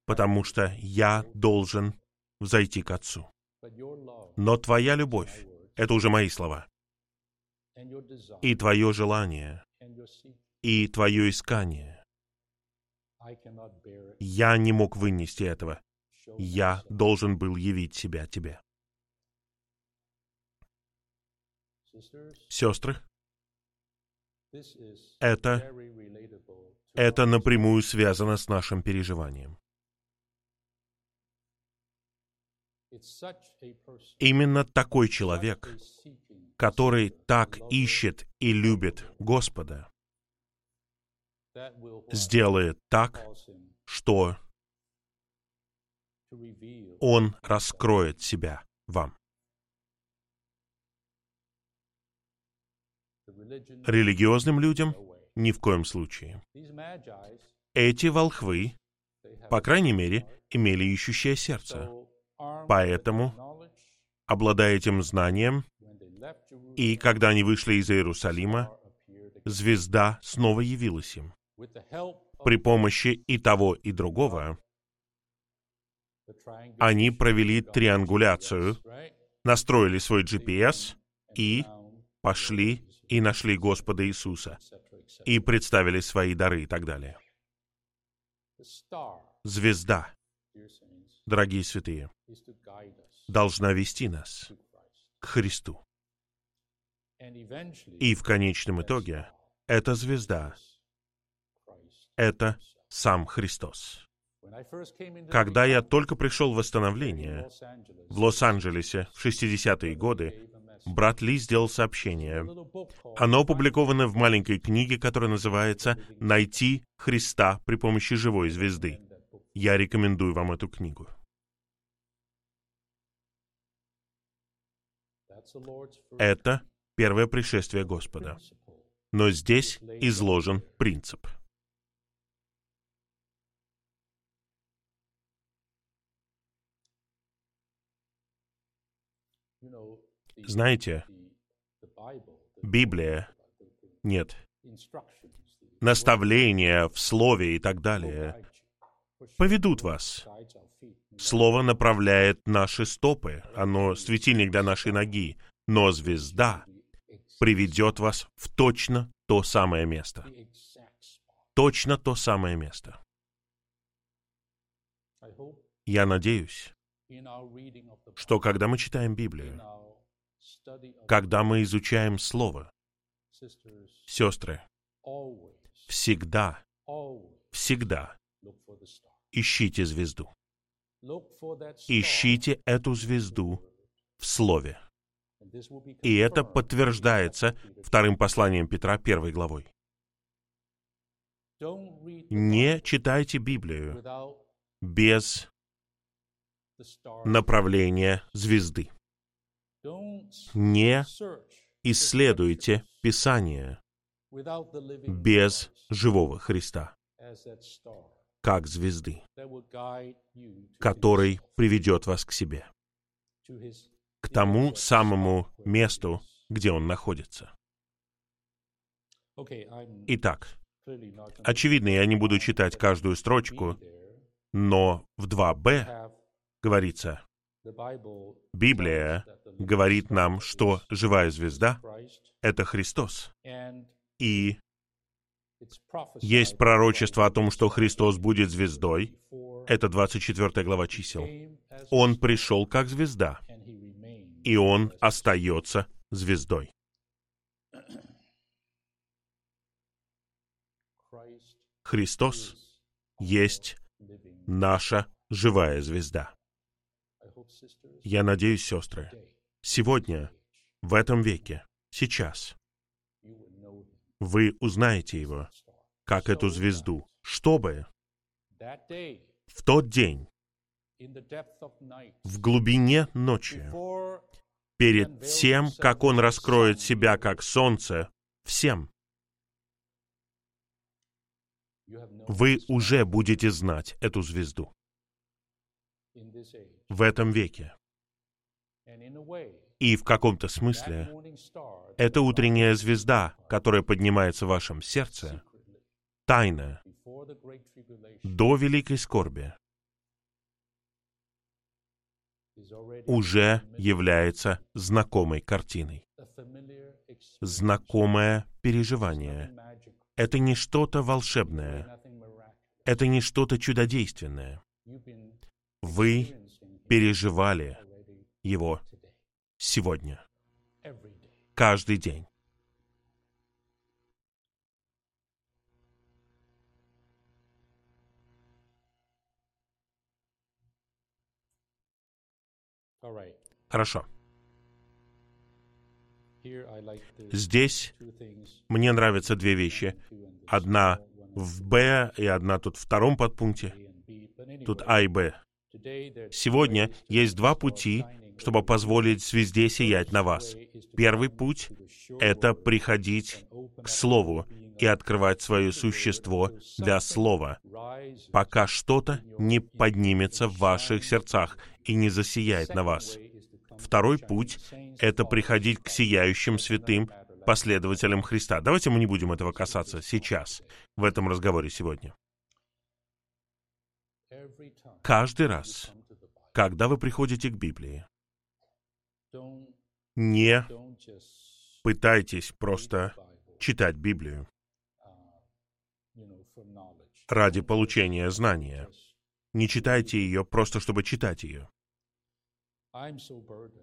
потому что я должен взойти к Отцу. Но твоя любовь — это уже мои слова. И твое желание, и твое искание. Я не мог вынести этого. Я должен был явить себя тебе. Сестры, это, это напрямую связано с нашим переживанием. Именно такой человек, который так ищет и любит Господа, сделает так, что Он раскроет себя вам. Религиозным людям ни в коем случае. Эти волхвы, по крайней мере, имели ищущее сердце. Поэтому, обладая этим знанием, и когда они вышли из Иерусалима, звезда снова явилась им. При помощи и того, и другого они провели триангуляцию, настроили свой GPS и пошли и нашли Господа Иисуса, и представили свои дары и так далее. Звезда, дорогие святые, должна вести нас к Христу. И в конечном итоге эта звезда — это сам Христос. Когда я только пришел в восстановление в Лос-Анджелесе в 60-е годы, брат Ли сделал сообщение. Оно опубликовано в маленькой книге, которая называется «Найти Христа при помощи живой звезды». Я рекомендую вам эту книгу. Это первое пришествие Господа. Но здесь изложен принцип. Знаете, Библия, нет, наставления в Слове и так далее поведут вас. Слово направляет наши стопы, оно светильник для нашей ноги, но звезда приведет вас в точно то самое место. Точно то самое место. Я надеюсь, что когда мы читаем Библию, когда мы изучаем Слово, сестры, всегда, всегда ищите звезду. Ищите эту звезду в Слове. И это подтверждается вторым посланием Петра, первой главой. Не читайте Библию без направления звезды. Не исследуйте Писание без живого Христа, как звезды, который приведет вас к себе, к тому самому месту, где он находится. Итак, очевидно, я не буду читать каждую строчку, но в 2b говорится, Библия говорит нам, что живая звезда — это Христос. И есть пророчество о том, что Христос будет звездой. Это 24 глава чисел. Он пришел как звезда, и он остается звездой. Христос есть наша живая звезда. Я надеюсь, сестры, сегодня, в этом веке, сейчас, вы узнаете его, как эту звезду, чтобы в тот день, в глубине ночи, перед тем, как он раскроет себя как солнце всем, вы уже будете знать эту звезду в этом веке. И в каком-то смысле это утренняя звезда, которая поднимается в вашем сердце, тайна, до великой скорби, уже является знакомой картиной. Знакомое переживание. Это не что-то волшебное. Это не что-то чудодейственное. Вы переживали его сегодня, каждый день. Хорошо. Здесь мне нравятся две вещи. Одна в Б и одна тут в втором подпункте. Тут А и Б. Сегодня есть два пути, чтобы позволить звезде сиять на вас. Первый путь — это приходить к Слову и открывать свое существо для Слова, пока что-то не поднимется в ваших сердцах и не засияет на вас. Второй путь — это приходить к сияющим святым последователям Христа. Давайте мы не будем этого касаться сейчас, в этом разговоре сегодня. Каждый раз, когда вы приходите к Библии, не пытайтесь просто читать Библию ради получения знания. Не читайте ее просто, чтобы читать ее.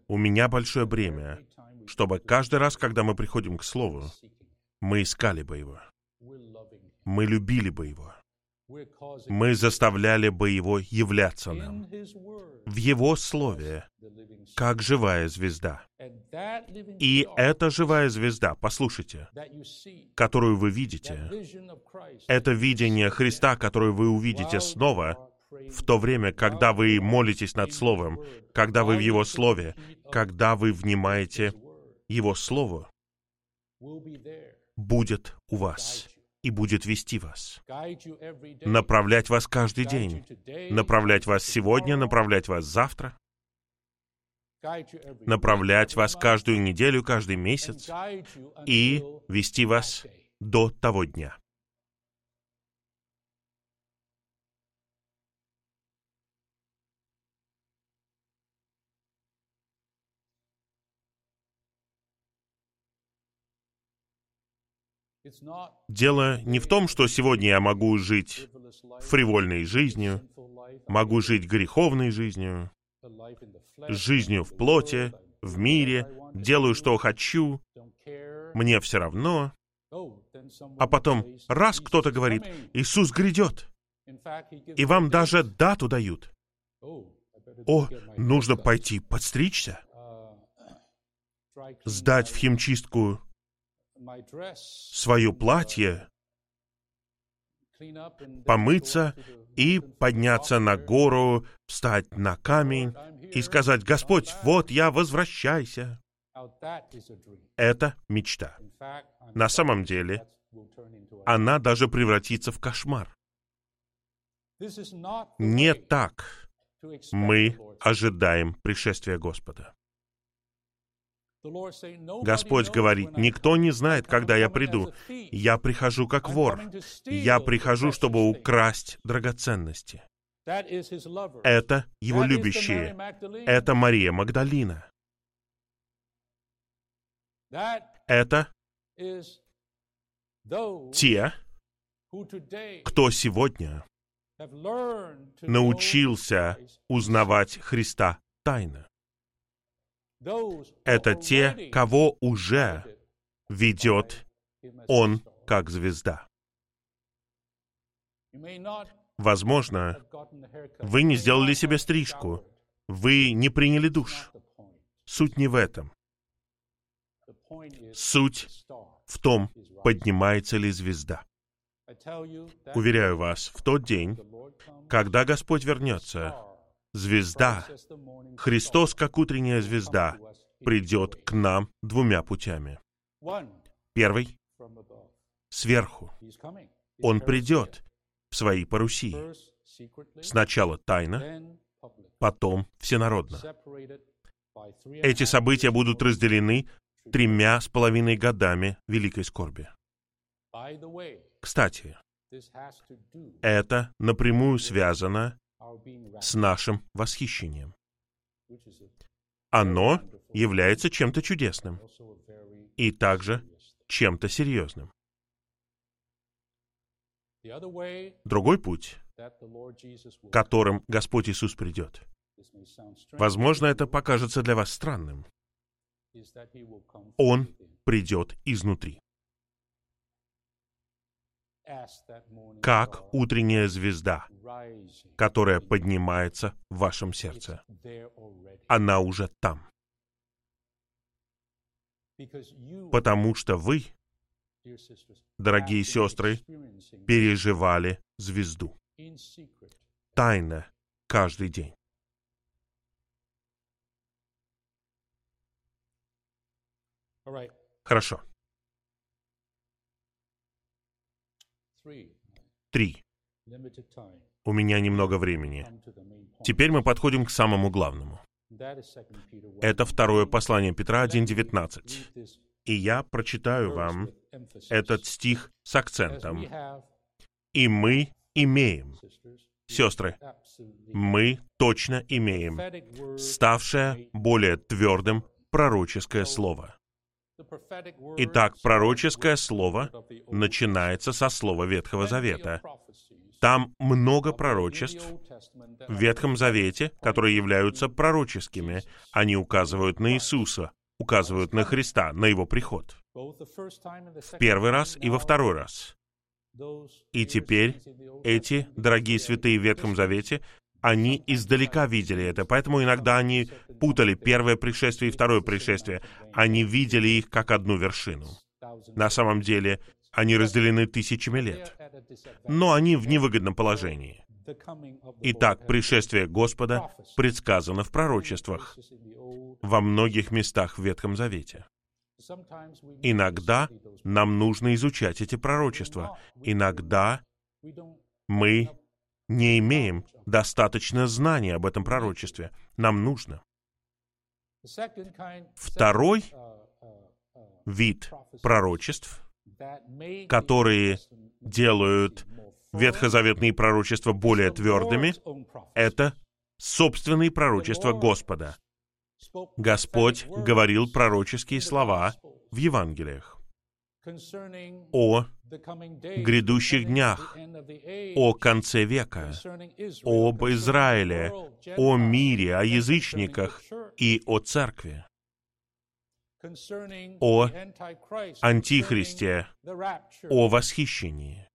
У меня большое бремя, чтобы каждый раз, когда мы приходим к Слову, мы искали бы его. Мы любили бы его. Мы заставляли бы его являться нам в его Слове, как живая звезда. И эта живая звезда, послушайте, которую вы видите, это видение Христа, которое вы увидите снова, в то время, когда вы молитесь над Словом, когда вы в Его Слове, когда вы внимаете Его Слову, будет у вас и будет вести вас, направлять вас каждый день, направлять вас сегодня, направлять вас завтра, направлять вас каждую неделю, каждый месяц и вести вас до того дня. Дело не в том, что сегодня я могу жить фривольной жизнью, могу жить греховной жизнью, жизнью в плоти, в мире, делаю, что хочу, мне все равно. А потом раз кто-то говорит, Иисус грядет, и вам даже дату дают. О, нужно пойти подстричься, сдать в химчистку свое платье, помыться и подняться на гору, встать на камень и сказать, «Господь, вот я, возвращайся». Это мечта. На самом деле, она даже превратится в кошмар. Не так мы ожидаем пришествия Господа. Господь говорит, никто не знает, когда я приду. Я прихожу как вор. Я прихожу, чтобы украсть драгоценности. Это его любящие. Это Мария Магдалина. Это те, кто сегодня научился узнавать Христа тайно это те, кого уже ведет Он как звезда. Возможно, вы не сделали себе стрижку, вы не приняли душ. Суть не в этом. Суть в том, поднимается ли звезда. Уверяю вас, в тот день, когда Господь вернется, звезда, Христос как утренняя звезда, придет к нам двумя путями. Первый — сверху. Он придет в свои парусии. Сначала тайно, потом всенародно. Эти события будут разделены тремя с половиной годами великой скорби. Кстати, это напрямую связано с нашим восхищением. Оно является чем-то чудесным и также чем-то серьезным. Другой путь, которым Господь Иисус придет. Возможно, это покажется для вас странным. Он придет изнутри. Как утренняя звезда, которая поднимается в вашем сердце. Она уже там. Потому что вы, дорогие сестры, переживали звезду. Тайно, каждый день. Хорошо. Три. У меня немного времени. Теперь мы подходим к самому главному. Это второе послание Петра 1.19. И я прочитаю вам этот стих с акцентом. И мы имеем, сестры, мы точно имеем, ставшее более твердым пророческое слово. Итак, пророческое слово начинается со слова Ветхого Завета. Там много пророчеств в Ветхом Завете, которые являются пророческими. Они указывают на Иисуса, указывают на Христа, на Его приход. В первый раз и во второй раз. И теперь эти дорогие святые в Ветхом Завете они издалека видели это, поэтому иногда они путали первое пришествие и второе пришествие. Они видели их как одну вершину. На самом деле, они разделены тысячами лет. Но они в невыгодном положении. Итак, пришествие Господа предсказано в пророчествах во многих местах в Ветхом Завете. Иногда нам нужно изучать эти пророчества. Иногда мы не имеем достаточно знаний об этом пророчестве. Нам нужно. Второй вид пророчеств, которые делают ветхозаветные пророчества более твердыми, это собственные пророчества Господа. Господь говорил пророческие слова в Евангелиях о грядущих днях, о конце века, об Израиле, о мире, о язычниках и о церкви, о антихристе, о восхищении,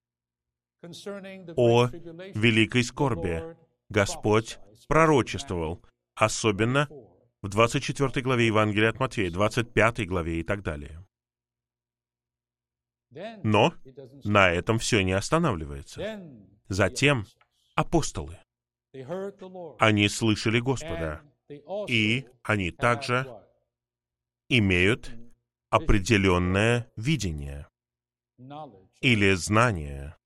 о великой скорби. Господь пророчествовал, особенно в 24 главе Евангелия от Матфея, 25 главе и так далее. Но на этом все не останавливается. Затем апостолы. Они слышали Господа, и они также имеют определенное видение или знание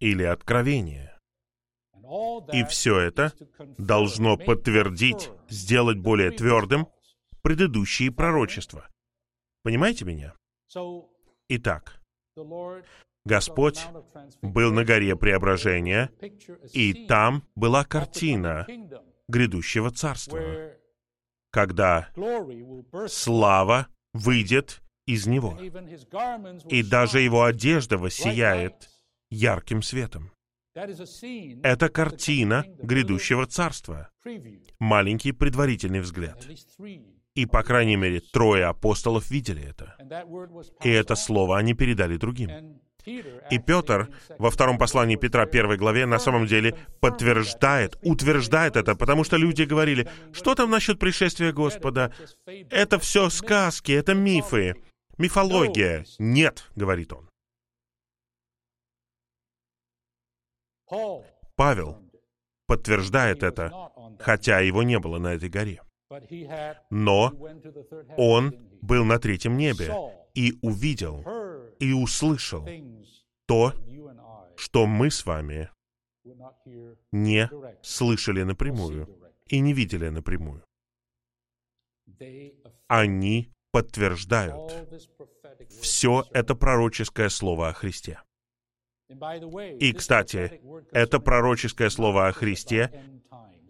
или откровение. И все это должно подтвердить, сделать более твердым предыдущие пророчества. Понимаете меня? Итак, Господь был на горе преображения, и там была картина грядущего царства, когда слава выйдет из него, и даже его одежда воссияет ярким светом. Это картина грядущего царства. Маленький предварительный взгляд. И, по крайней мере, трое апостолов видели это. И это слово они передали другим. И Петр во втором послании Петра, первой главе, на самом деле подтверждает, утверждает это, потому что люди говорили, что там насчет пришествия Господа? Это все сказки, это мифы, мифология. Нет, говорит он. Павел подтверждает это, хотя его не было на этой горе. Но он был на третьем небе и увидел и услышал то, что мы с вами не слышали напрямую и не видели напрямую. Они подтверждают все это пророческое слово о Христе. И, кстати, это пророческое слово о Христе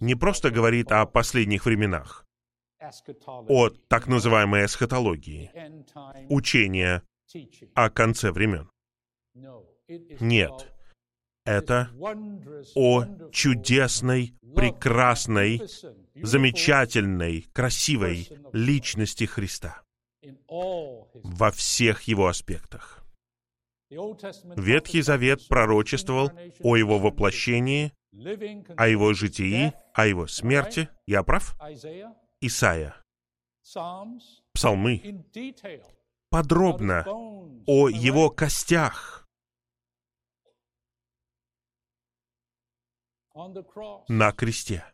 не просто говорит о последних временах, о так называемой эсхатологии, учения о конце времен. Нет. Это о чудесной, прекрасной, замечательной, красивой личности Христа во всех его аспектах. Ветхий Завет пророчествовал о его воплощении, о его житии, о его смерти. Я прав? Исайя. Псалмы. Подробно о его костях. На кресте.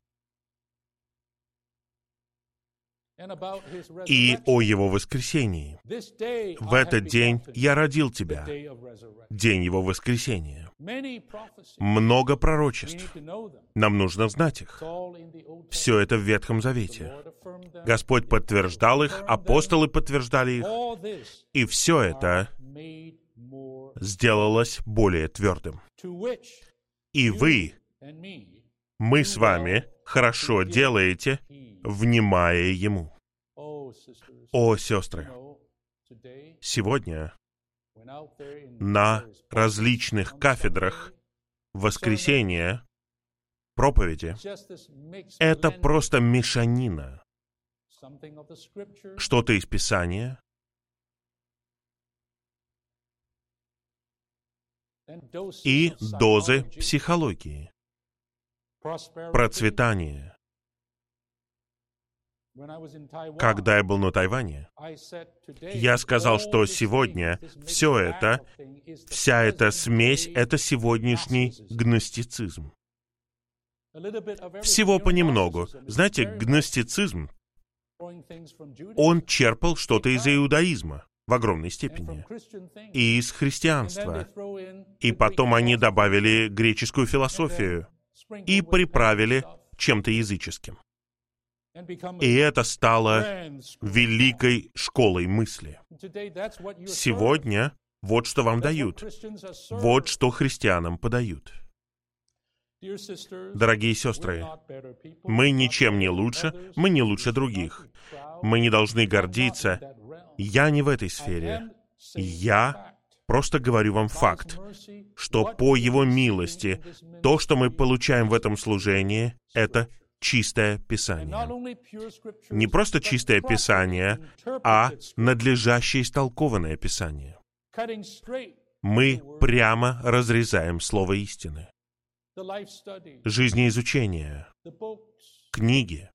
И о Его воскресении. В этот день я родил тебя, день Его воскресения. Много пророчеств. Нам нужно знать их. Все это в Ветхом Завете. Господь подтверждал их, апостолы подтверждали их, и все это сделалось более твердым. И вы, мы с вами хорошо делаете, внимая Ему. О, сестры, сегодня на различных кафедрах воскресения, проповеди, это просто мешанина. Что-то из Писания, и дозы психологии, процветания, когда я был на Тайване, я сказал, что сегодня все это, вся эта смесь, это сегодняшний гностицизм. Всего понемногу. Знаете, гностицизм, он черпал что-то из иудаизма в огромной степени и из христианства. И потом они добавили греческую философию и приправили чем-то языческим. И это стало великой школой мысли. Сегодня вот что вам дают. Вот что христианам подают. Дорогие сестры, мы ничем не лучше, мы не лучше других. Мы не должны гордиться. Я не в этой сфере. Я просто говорю вам факт, что по Его милости то, что мы получаем в этом служении, это чистое Писание. Не просто чистое Писание, а надлежащее истолкованное Писание. Мы прямо разрезаем Слово истины. Жизнеизучение, книги.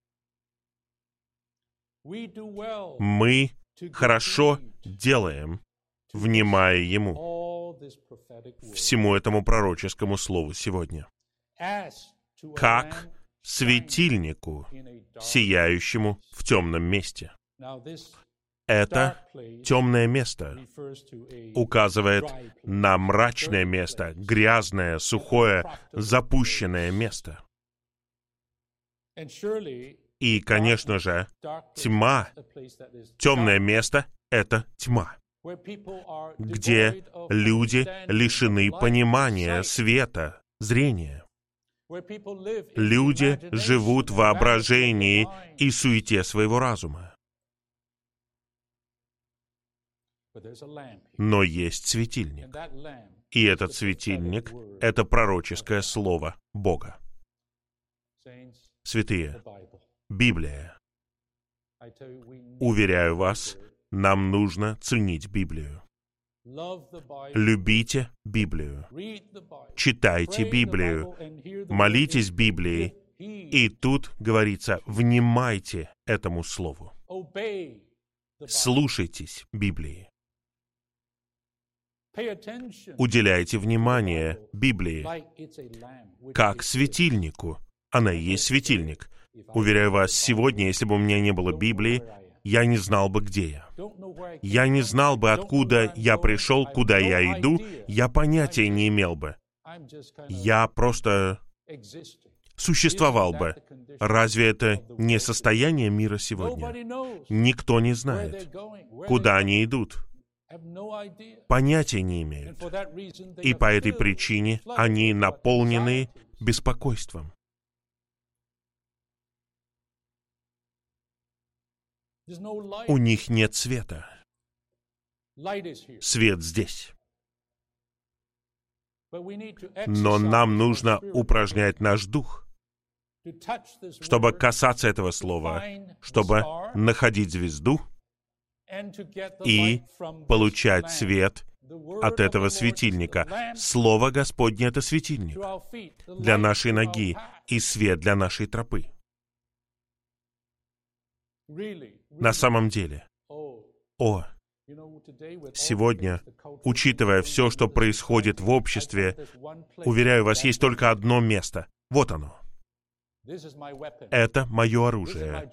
Мы хорошо делаем, внимая Ему, всему этому пророческому слову сегодня. Как светильнику, сияющему в темном месте. Это темное место указывает на мрачное место, грязное, сухое, запущенное место. И, конечно же, тьма, темное место — это тьма, где люди лишены понимания, света, зрения. Люди живут в воображении и суете своего разума. Но есть светильник. И этот светильник — это пророческое слово Бога. Святые, Библия. Уверяю вас, нам нужно ценить Библию. Любите Библию. Читайте Библию. Молитесь Библией. И тут говорится, внимайте этому слову. Слушайтесь Библии. Уделяйте внимание Библии как светильнику. Она и есть светильник. Уверяю вас, сегодня, если бы у меня не было Библии, я не знал бы, где я. Я не знал бы, откуда я пришел, куда я иду, я понятия не имел бы. Я просто существовал бы. Разве это не состояние мира сегодня? Никто не знает, куда они идут. Понятия не имеют. И по этой причине они наполнены беспокойством. У них нет света. Свет здесь. Но нам нужно упражнять наш дух, чтобы касаться этого слова, чтобы находить звезду и получать свет от этого светильника. Слово Господне — это светильник для нашей ноги и свет для нашей тропы. На самом деле, о, сегодня, учитывая все, что происходит в обществе, уверяю вас, есть только одно место. Вот оно. Это мое оружие.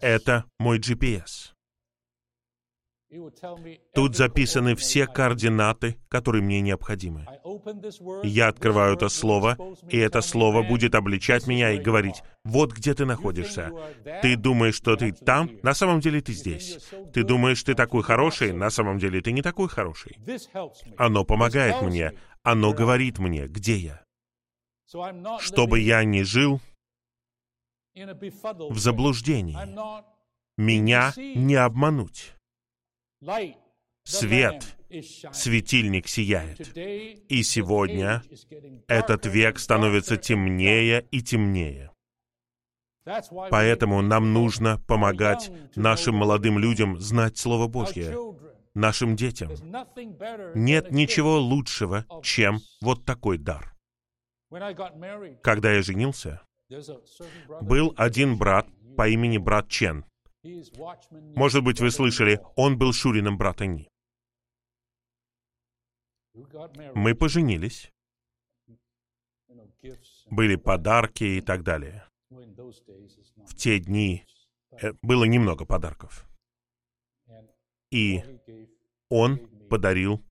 Это мой GPS. Тут записаны все координаты, которые мне необходимы. Я открываю это слово, и это слово будет обличать меня и говорить, вот где ты находишься. Ты думаешь, что ты там, на самом деле ты здесь. Ты думаешь, ты такой хороший, на самом деле ты не такой хороший. Оно помогает мне, оно говорит мне, где я. Чтобы я не жил в заблуждении. Меня не обмануть. Свет, светильник сияет. И сегодня этот век становится темнее и темнее. Поэтому нам нужно помогать нашим молодым людям знать Слово Божье, нашим детям. Нет ничего лучшего, чем вот такой дар. Когда я женился, был один брат по имени брат Чен. Может быть, вы слышали, он был Шуриным брата Ни. Мы поженились. Были подарки и так далее. В те дни э, было немного подарков. И он подарил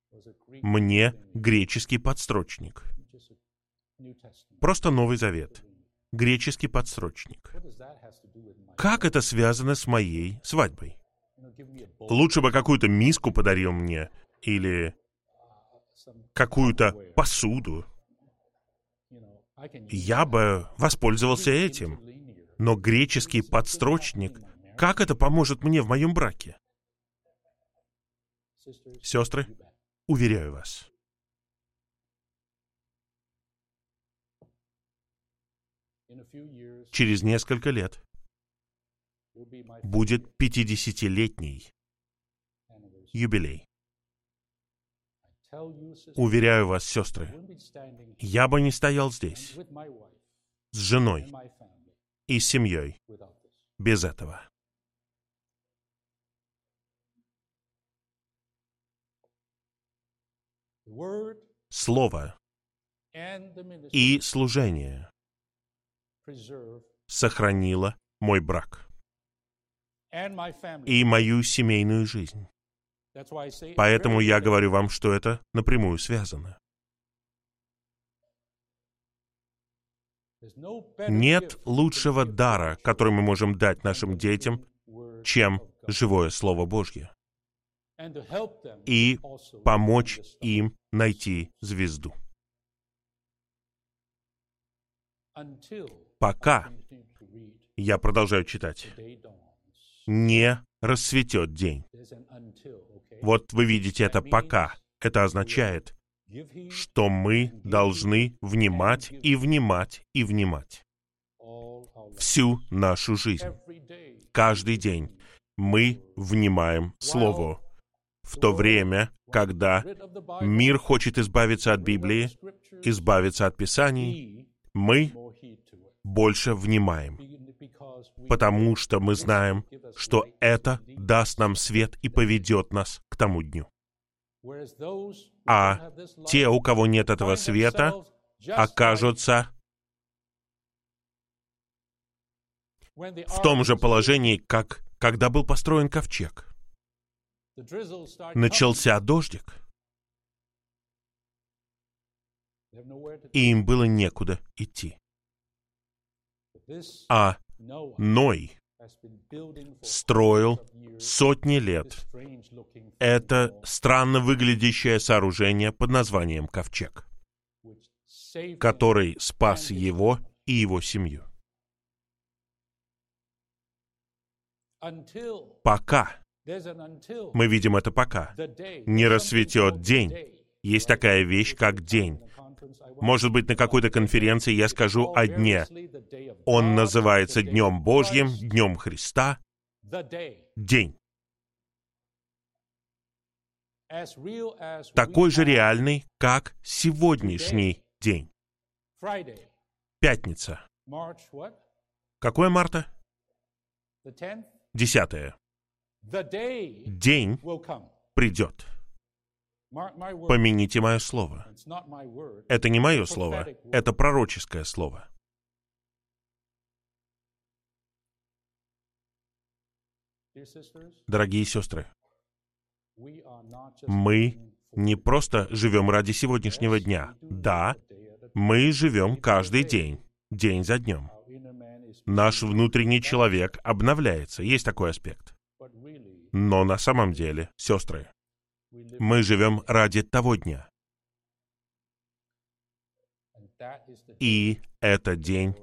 мне греческий подстрочник. Просто Новый Завет. Греческий подсрочник. Как это связано с моей свадьбой? Лучше бы какую-то миску подарил мне или какую-то посуду. Я бы воспользовался этим. Но греческий подстрочник, как это поможет мне в моем браке? Сестры, уверяю вас, через несколько лет будет 50-летний юбилей. Уверяю вас, сестры, я бы не стоял здесь с женой и семьей без этого. Слово и служение сохранило мой брак и мою семейную жизнь. Поэтому я говорю вам, что это напрямую связано. Нет лучшего дара, который мы можем дать нашим детям, чем живое Слово Божье. И помочь им найти звезду. Пока, я продолжаю читать, не расцветет день. Вот вы видите это пока. Это означает, что мы должны внимать и внимать и внимать. Всю нашу жизнь. Каждый день мы внимаем Слову. В то время, когда мир хочет избавиться от Библии, избавиться от Писаний, мы больше внимаем потому что мы знаем, что это даст нам свет и поведет нас к тому дню. А те, у кого нет этого света, окажутся в том же положении, как когда был построен ковчег. Начался дождик, и им было некуда идти. А Ной строил сотни лет. это странно выглядящее сооружение под названием Ковчег, который спас его и его семью. Пока, мы видим это пока, не рассветет день, есть такая вещь, как день. Может быть, на какой-то конференции я скажу о дне. Он называется Днем Божьим, Днем Христа. День. Такой же реальный, как сегодняшний день. Пятница. Какое марта? Десятое. День придет. Помяните мое слово. Это не мое слово, это пророческое слово. Дорогие сестры, мы не просто живем ради сегодняшнего дня. Да, мы живем каждый день, день за днем. Наш внутренний человек обновляется. Есть такой аспект. Но на самом деле, сестры, мы живем ради того дня. И это день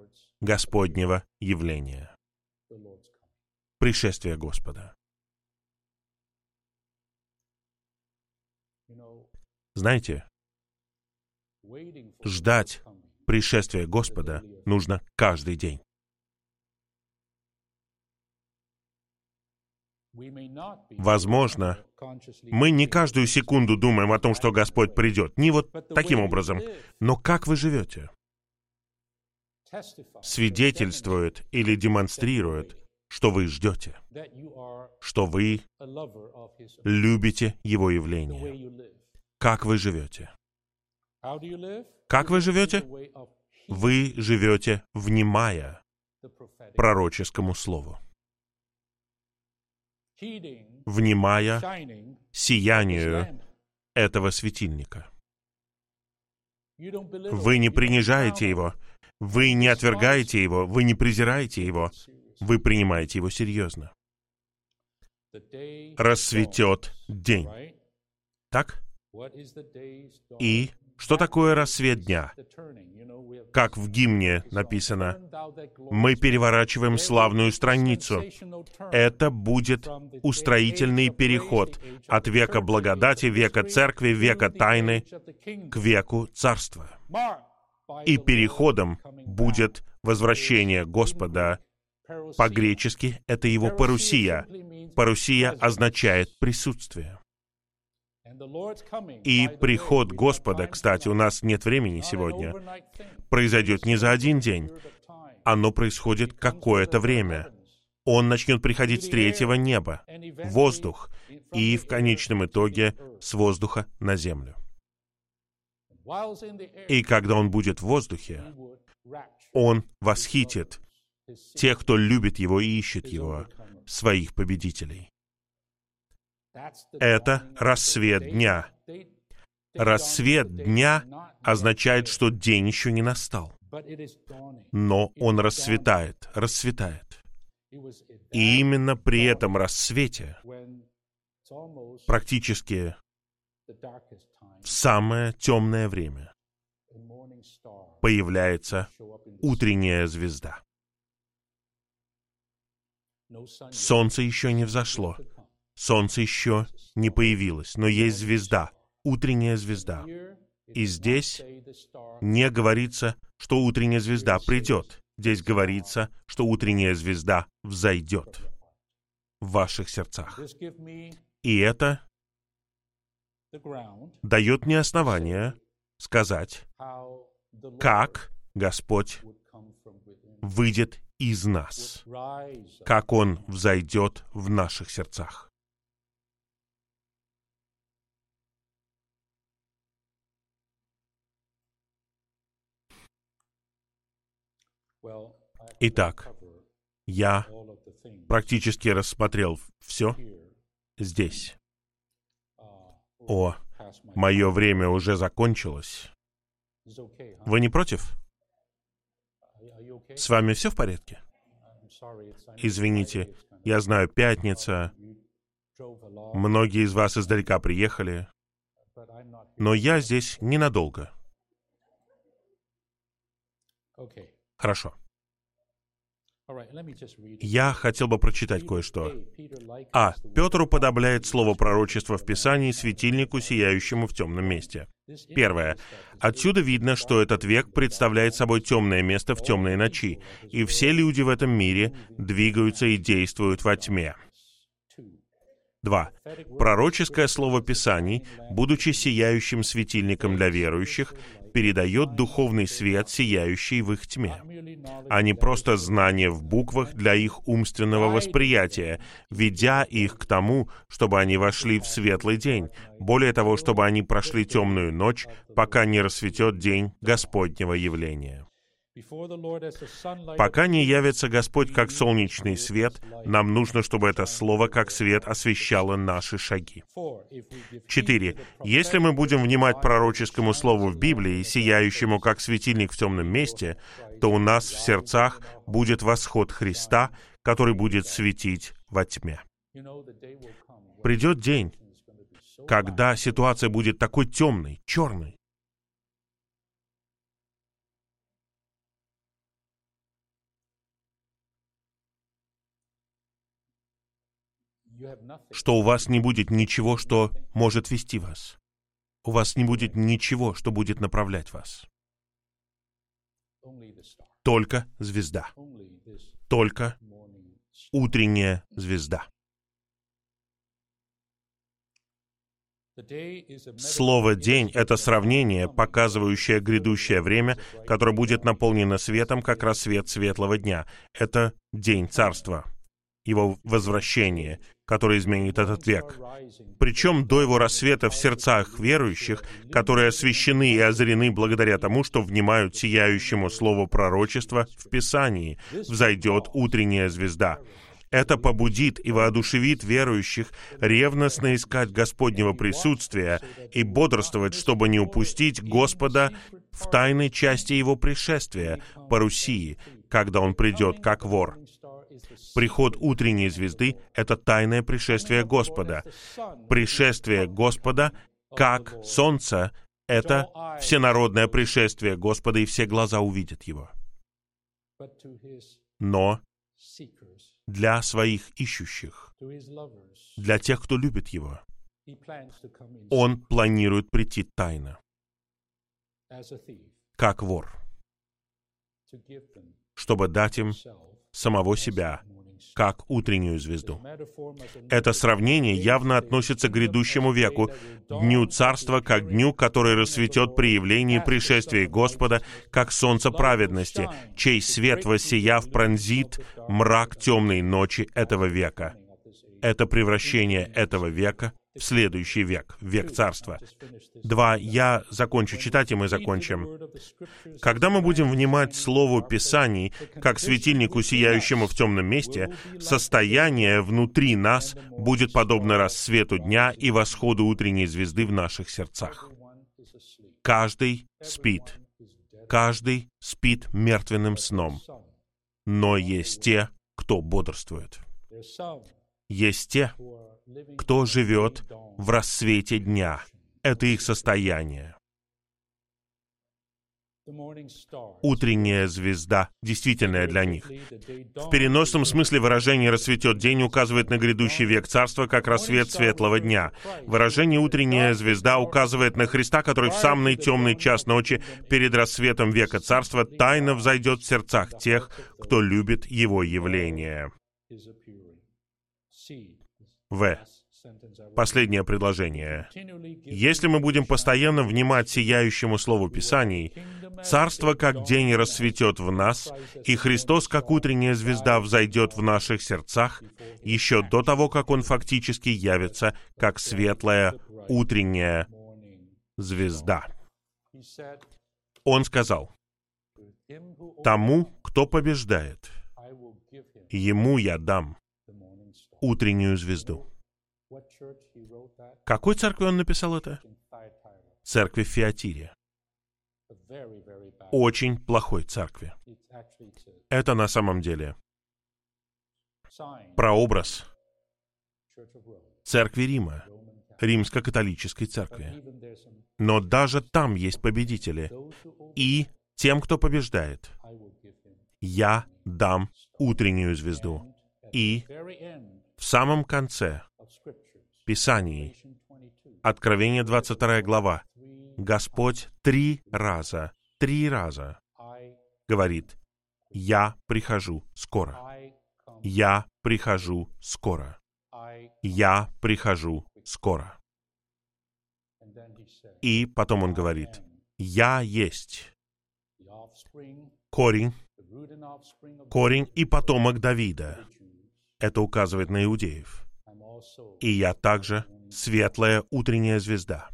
Господнего явления. Пришествие Господа. Знаете, ждать пришествия Господа нужно каждый день. Возможно, мы не каждую секунду думаем о том, что Господь придет. Не вот таким образом. Но как вы живете? Свидетельствует или демонстрирует, что вы ждете, что вы любите Его явление. Как вы живете? Как вы живете? Вы живете, внимая пророческому слову внимая сиянию этого светильника. Вы не принижаете его, вы не отвергаете его, вы не презираете его, вы принимаете его серьезно. Рассветет день. Так? И что такое рассвет дня? Как в гимне написано, мы переворачиваем славную страницу. Это будет устроительный переход от века благодати, века церкви, века тайны к веку царства. И переходом будет возвращение Господа. По-гречески это его парусия. Парусия означает присутствие. И приход Господа, кстати, у нас нет времени сегодня, произойдет не за один день. Оно происходит какое-то время. Он начнет приходить с третьего неба, воздух, и в конечном итоге с воздуха на землю. И когда он будет в воздухе, он восхитит тех, кто любит его и ищет его, своих победителей. Это рассвет дня. Рассвет дня означает, что день еще не настал. Но он расцветает, расцветает. И именно при этом рассвете, практически в самое темное время, появляется утренняя звезда. Солнце еще не взошло, Солнце еще не появилось, но есть звезда, утренняя звезда. И здесь не говорится, что утренняя звезда придет. Здесь говорится, что утренняя звезда взойдет в ваших сердцах. И это дает мне основание сказать, как Господь выйдет из нас, как Он взойдет в наших сердцах. Итак, я практически рассмотрел все здесь. О, мое время уже закончилось. Вы не против? С вами все в порядке? Извините, я знаю, пятница. Многие из вас издалека приехали. Но я здесь ненадолго. Хорошо. Я хотел бы прочитать кое-что. А. Петр уподобляет слово пророчества в Писании светильнику, сияющему в темном месте. Первое. Отсюда видно, что этот век представляет собой темное место в темной ночи, и все люди в этом мире двигаются и действуют во тьме. 2. Пророческое слово Писаний, будучи сияющим светильником для верующих, передает духовный свет, сияющий в их тьме, а не просто знание в буквах для их умственного восприятия, ведя их к тому, чтобы они вошли в светлый день, более того, чтобы они прошли темную ночь, пока не рассветет день Господнего явления. Пока не явится Господь как солнечный свет, нам нужно, чтобы это слово как свет освещало наши шаги. Четыре. Если мы будем внимать пророческому слову в Библии, сияющему как светильник в темном месте, то у нас в сердцах будет восход Христа, который будет светить во тьме. Придет день, когда ситуация будет такой темной, черной, что у вас не будет ничего, что может вести вас. У вас не будет ничего, что будет направлять вас. Только звезда. Только утренняя звезда. Слово «день» — это сравнение, показывающее грядущее время, которое будет наполнено светом, как рассвет светлого дня. Это день царства, его возвращение, который изменит этот век. Причем до его рассвета в сердцах верующих, которые освящены и озарены благодаря тому, что внимают сияющему слову пророчества в Писании, взойдет утренняя звезда. Это побудит и воодушевит верующих ревностно искать Господнего присутствия и бодрствовать, чтобы не упустить Господа в тайной части Его пришествия, парусии, когда Он придет как вор. Приход утренней звезды — это тайное пришествие Господа. Пришествие Господа, как солнце, это всенародное пришествие Господа, и все глаза увидят его. Но для своих ищущих, для тех, кто любит его, он планирует прийти тайно, как вор, чтобы дать им самого себя, как утреннюю звезду. Это сравнение явно относится к грядущему веку, дню царства, как дню, который рассветет при явлении пришествия Господа, как солнце праведности, чей свет, воссияв, пронзит мрак темной ночи этого века. Это превращение этого века в следующий век, век царства. Два. Я закончу читать, и мы закончим. Когда мы будем внимать Слову Писаний, как светильнику, сияющему в темном месте, состояние внутри нас будет подобно рассвету дня и восходу утренней звезды в наших сердцах. Каждый спит. Каждый спит мертвенным сном. Но есть те, кто бодрствует. Есть те, кто живет в рассвете дня. Это их состояние. Утренняя звезда, действительная для них. В переносном смысле выражение «расцветет день» указывает на грядущий век царства как рассвет светлого дня. Выражение «утренняя звезда» указывает на Христа, который в самый темный час ночи перед рассветом века царства тайно взойдет в сердцах тех, кто любит Его явление. В. Последнее предложение. Если мы будем постоянно внимать сияющему Слову Писаний, Царство как день расцветет в нас, и Христос как утренняя звезда взойдет в наших сердцах еще до того, как Он фактически явится как светлая утренняя звезда. Он сказал, «Тому, кто побеждает, ему я дам утреннюю звезду. Какой церкви он написал это? Церкви в Фиатире. Очень плохой церкви. Это на самом деле прообраз церкви Рима, римско-католической церкви. Но даже там есть победители. И тем, кто побеждает, «Я дам утреннюю звезду». И в самом конце Писаний, Откровение 22 глава, Господь три раза, три раза говорит, «Я прихожу скоро». «Я прихожу скоро». «Я прихожу скоро». И потом он говорит, «Я есть корень, корень и потомок Давида». Это указывает на иудеев. И я также светлая утренняя звезда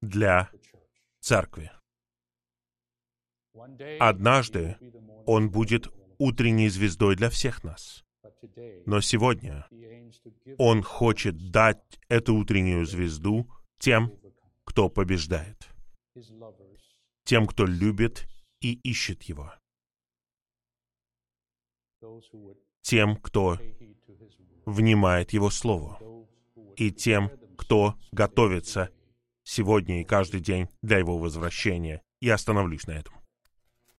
для церкви. Однажды он будет утренней звездой для всех нас. Но сегодня он хочет дать эту утреннюю звезду тем, кто побеждает, тем, кто любит и ищет его, тем, кто внимает его слову, и тем, кто готовится сегодня и каждый день для его возвращения. Я остановлюсь на этом.